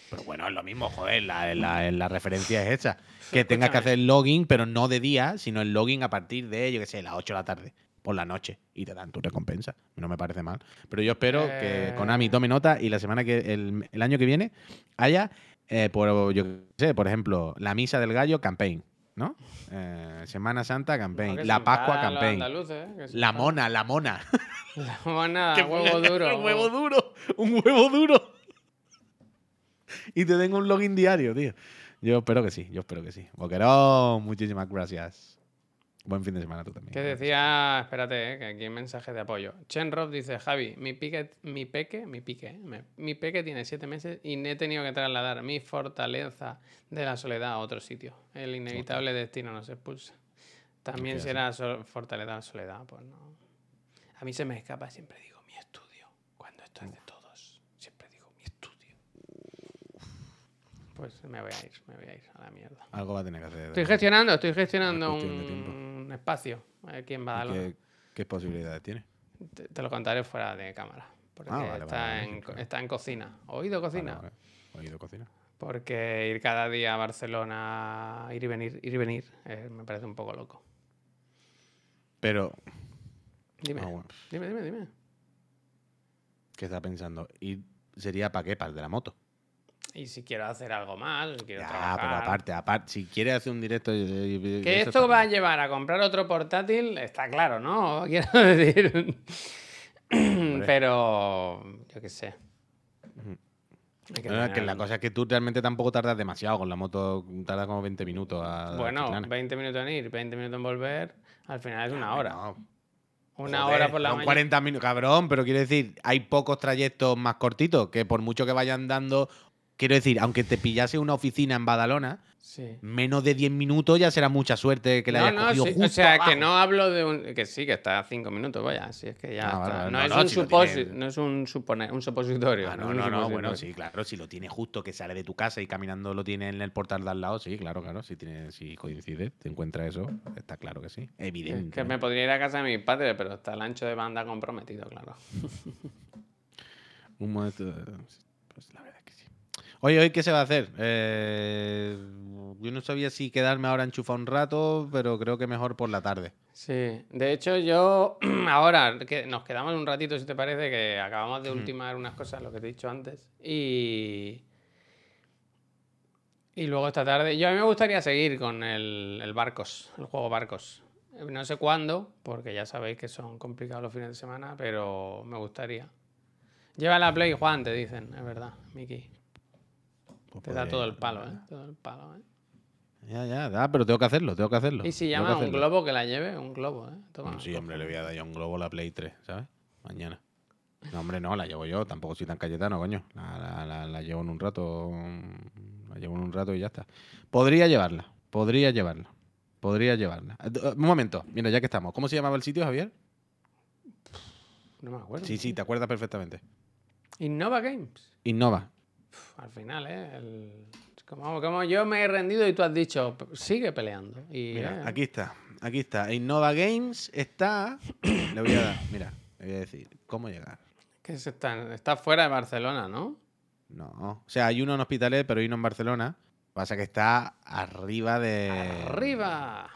Pero bueno, es lo mismo, joder, la, la- la referencia es esa. Que tengas que hacer login, pero no de día, sino el login a partir de, yo qué sé, las 8 de la tarde, por la noche, y te dan tu recompensa. No me parece mal. Pero yo espero que Eh. Konami tome nota y la semana que, el, el año que viene, haya, eh, por, yo qué sé, por ejemplo, la misa del gallo campaign, ¿no? Eh, Semana Santa campaign, No, la Pascua los campaign, ¿eh? La mona, la mona. La mona, Que huevo duro. Un huevo duro. Un huevo duro. Y te den un login diario, tío. Yo espero que sí, yo espero que sí. Boquerón, muchísimas gracias. Buen fin de semana tú también. Que decía, espérate, eh, que aquí hay mensaje de apoyo. Chenrob dice, Javi, mi, pique, mi peque, mi pique, eh, mi peque tiene siete meses y he tenido que trasladar mi fortaleza de la soledad a otro sitio. El inevitable destino nos expulsa. También ¿Qué si era so- fortaleza de la soledad, pues no. A mí se me escapa, siempre digo, mi estudio. Cuando esto es de todos, siempre digo, mi estudio. Pues me voy a ir, me voy a ir a la mierda. Algo va a tener que hacer. Estoy gestionando, estoy gestionando un espacio aquí en ¿Y Badalona. ¿Qué, qué posibilidades tiene? Te, te lo contaré fuera de cámara. Porque Ah, vale, está, vale, vale, en, claro. está en cocina. ¿Oído cocina? Vale, vale. Oído cocina. Porque ir cada día a Barcelona, ir y venir, ir y venir, eh, me parece un poco loco. Pero, Dime, Ah, bueno. dime, dime, dime. ¿qué está pensando? ¿Y sería para qué? Para el de la moto. Y si quiero hacer algo más, si quiero Ya, trabajar. pero aparte, aparte, si quieres hacer un directo. Que esto va a llevar a comprar otro portátil, está claro, ¿no? Quiero decir. Pero, yo qué sé. Que No, que la cosa es que tú realmente tampoco tardas demasiado con la moto, tardas como 20 minutos a. Bueno, Chiclana. 20 minutos en ir, 20 minutos en volver, al final es una hora. No, Una joder, hora por la son mañana. 40 minutos, cabrón, pero quiero decir, hay pocos trayectos más cortitos que por mucho que vayan dando. Quiero decir, aunque te pillase una oficina en Badalona, Sí. menos de 10 minutos ya será mucha suerte que la No, hayas no, cogido sí, justo o sea, abajo. que no hablo de un. Que sí, que está a 5 minutos, vaya. Si es que ya. Está. No, es un si tiene- no es un, supone- un supositorio. Ah, no no, es no, no, bueno, sí, claro, si lo tiene justo que sale de tu casa y caminando lo tiene en el portal de al lado, sí, claro, claro, si, tiene, si coincide, te encuentras eso, está claro que sí, Es evidente. que me podría ir a casa de mis padres, pero está el ancho de banda comprometido, claro. Un momento. Pues la verdad es que sí. Oye, ¿hoy qué se va a hacer? Eh, yo no sabía si quedarme ahora enchufado un rato, pero creo que mejor por la tarde. Sí, de hecho yo ahora que nos quedamos un ratito, si te parece, que acabamos de ultimar unas cosas, lo que te he dicho antes, y y luego esta tarde, yo a mí me gustaría seguir con el, el Barcos, el juego Barcos. No sé cuándo, porque ya sabéis que son complicados los fines de semana, pero me gustaría. Lleva la Play, Juan, te dicen, es verdad, Miki. Pues Te da todo el palo, ¿eh? Todo el palo, ¿eh? Ya, ya, da, pero tengo que hacerlo, tengo que hacerlo. Y si llama un globo que la lleve, un globo, ¿eh? Toma. Sí, hombre, le voy a dar ya un globo a la Play 3, ¿sabes? Mañana. No, hombre, no, la llevo yo. Tampoco soy tan cayetano, coño. La, la- la- la llevo en un rato. mm, La llevo en un rato y ya está. Podría llevarla. Podría llevarla. Podría llevarla. Eh, Un momento. Mira, ya que estamos. ¿Cómo se llamaba el sitio, Javier? No me acuerdo. Sí, sí, te acuerdas perfectamente. Innova Games. Innova. Al final, ¿eh? El- Como, como yo me he rendido y tú has dicho, "P- sigue peleando. Y, Mira, eh, aquí está. Aquí está. Innova Games está. Le voy a dar. Mira, le voy a decir. ¿Cómo llegar? que se está, está fuera de Barcelona, ¿no? No. O sea, hay uno en Hospitalet, pero hay uno en Barcelona. Pasa que está arriba de. ¡Arriba!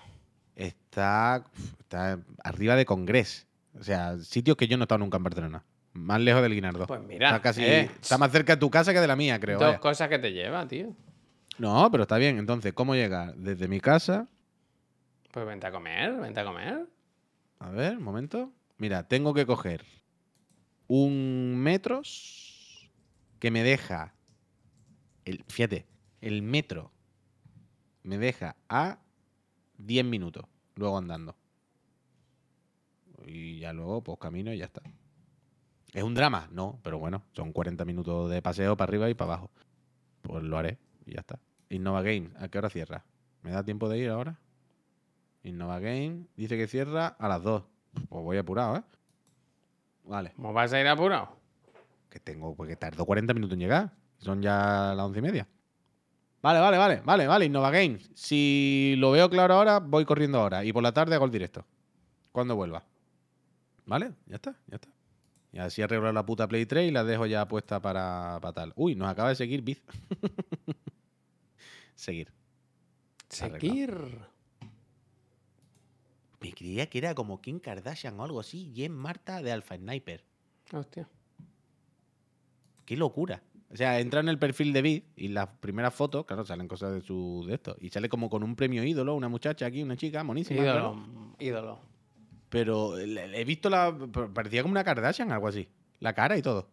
Está, está arriba de Congrés. O sea, sitios que yo no he estado nunca en Barcelona. Más lejos del Guinardó. Pues mira, está, casi, eh, está más cerca de tu casa que de la mía, creo. Dos vaya. cosas que te lleva, tío. No, pero está bien. Entonces, ¿cómo llegar? Desde mi casa. Pues vente a comer, vente a comer. A ver, un momento. Mira, tengo que coger un metros que me deja. El, fíjate, El metro me deja a 10 minutos, luego andando. Y ya luego, pues camino y ya está. ¿Es un drama? No, pero bueno, son 40 minutos de paseo para arriba y para abajo. Pues lo haré y ya está. Innova Game, ¿a qué hora cierra? ¿Me da tiempo de ir ahora? Innova Game dice que cierra a las 2. Pues voy apurado, ¿eh? Vale. ¿Cómo vas a ir apurado? Que tengo, porque tardó 40 minutos en llegar. Son ya las once y media. Vale, vale, vale, vale, vale, Innova Games. Si lo veo claro ahora, voy corriendo ahora. Y por la tarde hago el directo. Cuando vuelva. ¿Vale? Ya está, ya está. Y así arreglo la puta Play 3 y la dejo ya puesta para, para tal. Uy, nos acaba de seguir Biz. seguir. Seguir. Me creía que era como Kim Kardashian o algo así. Y es Marta de Alpha Sniper. Hostia. Qué locura. O sea, entra en el perfil de Vid y las primeras fotos, claro, salen cosas de su de esto. Y sale como con un premio ídolo, una muchacha aquí, una chica, monísima. Ídolo. claro. Ídolo. Pero he visto la. Parecía como una Kardashian, algo así. La cara y todo.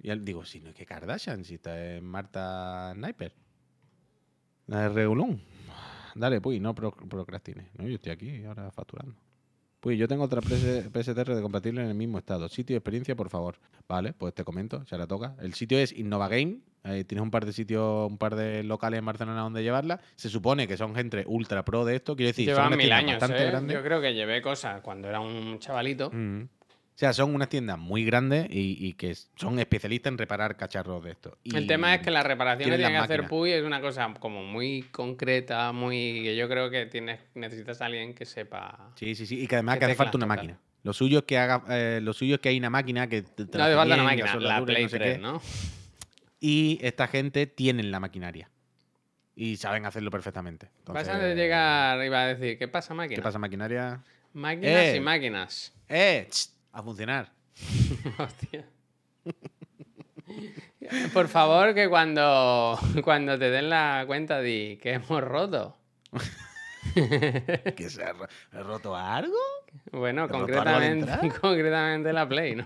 Y digo, si no es que Kardashian, si está en Marta Sniper. La de Regulón. Dale, pues, no pro- procrastines. No, yo estoy aquí ahora facturando. Pues yo tengo otra PS PSTR de compatible en el mismo estado. Sitio y experiencia, por favor. Vale, pues te comento, ya la toca. El sitio es Innova Game. Eh, tienes un par de sitios, un par de locales en Barcelona donde llevarla. Se supone que son gente ultra pro de esto. Quiero decir, Llevan mil años, bastante ¿eh? Yo creo que llevé cosas cuando era un chavalito. Mm. O sea, son unas tiendas muy grandes y, y que son especialistas en reparar cacharros de esto. Y El tema es que la reparación que tienen tiene que las hacer. Puy es una cosa como muy concreta, muy que yo creo que tienes necesitas a alguien que sepa. Sí, sí, sí. Y que además ¿Qué que hace falta una máquina. Lo suyo es que haga, eh, lo suyo es que hay una máquina que te, te No hace falta una máquina, la y Play no sé 3, qué. ¿no? Y esta gente tienen la maquinaria. Y saben hacerlo perfectamente. Vas Entonces, a llegar, iba a decir, ¿qué pasa máquina? ¿Qué pasa, maquinaria? Máquinas Eh. y máquinas. ¡Eh! ch, A funcionar. Hostia. Por favor, que cuando, cuando te den la cuenta di que hemos roto. ¿Que se ha, ro- ha roto algo? Bueno, ¿He roto algo al concretamente, concretamente la Play, ¿no?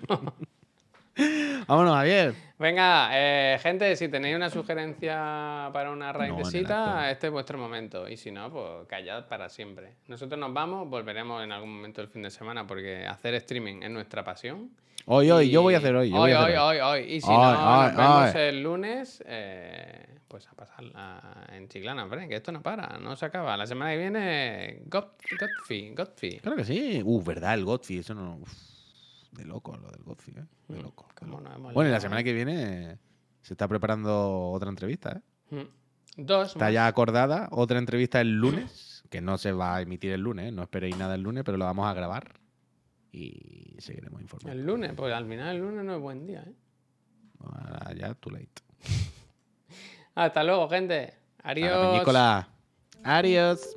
Vámonos, Javier. Venga, eh, gente, si tenéis una sugerencia para una el raidecita, acto. este es vuestro momento. Y si no, pues callad para siempre. Nosotros nos vamos, volveremos en algún momento el fin de semana porque hacer streaming es nuestra pasión. Hoy, hoy, yo voy a hacer hoy. yo Hoy, voy a hacer hoy, hoy, hoy. Y si Hoy, no, nos vemos el lunes, eh, pues a pasarla en Chiclana, hombre, que esto no para, no se acaba. La semana que viene, Godfrey, Godfrey. Claro que sí. Uh, ¿verdad? El Godfrey. Eso no. uf, de loco lo del Godfrey, ¿eh? De Mm, loco. de Bueno, y la semana que viene se está preparando otra entrevista, ¿eh? Mm. Dos Está más. ya acordada otra entrevista el lunes, que no se va a emitir el lunes, no esperéis nada el lunes, pero lo vamos a grabar y seguiremos informando. El lunes, pues al final el lunes no es buen día, ¿eh? Ahora ya, too late. Hasta luego, gente. Adiós. peñícola. Adiós.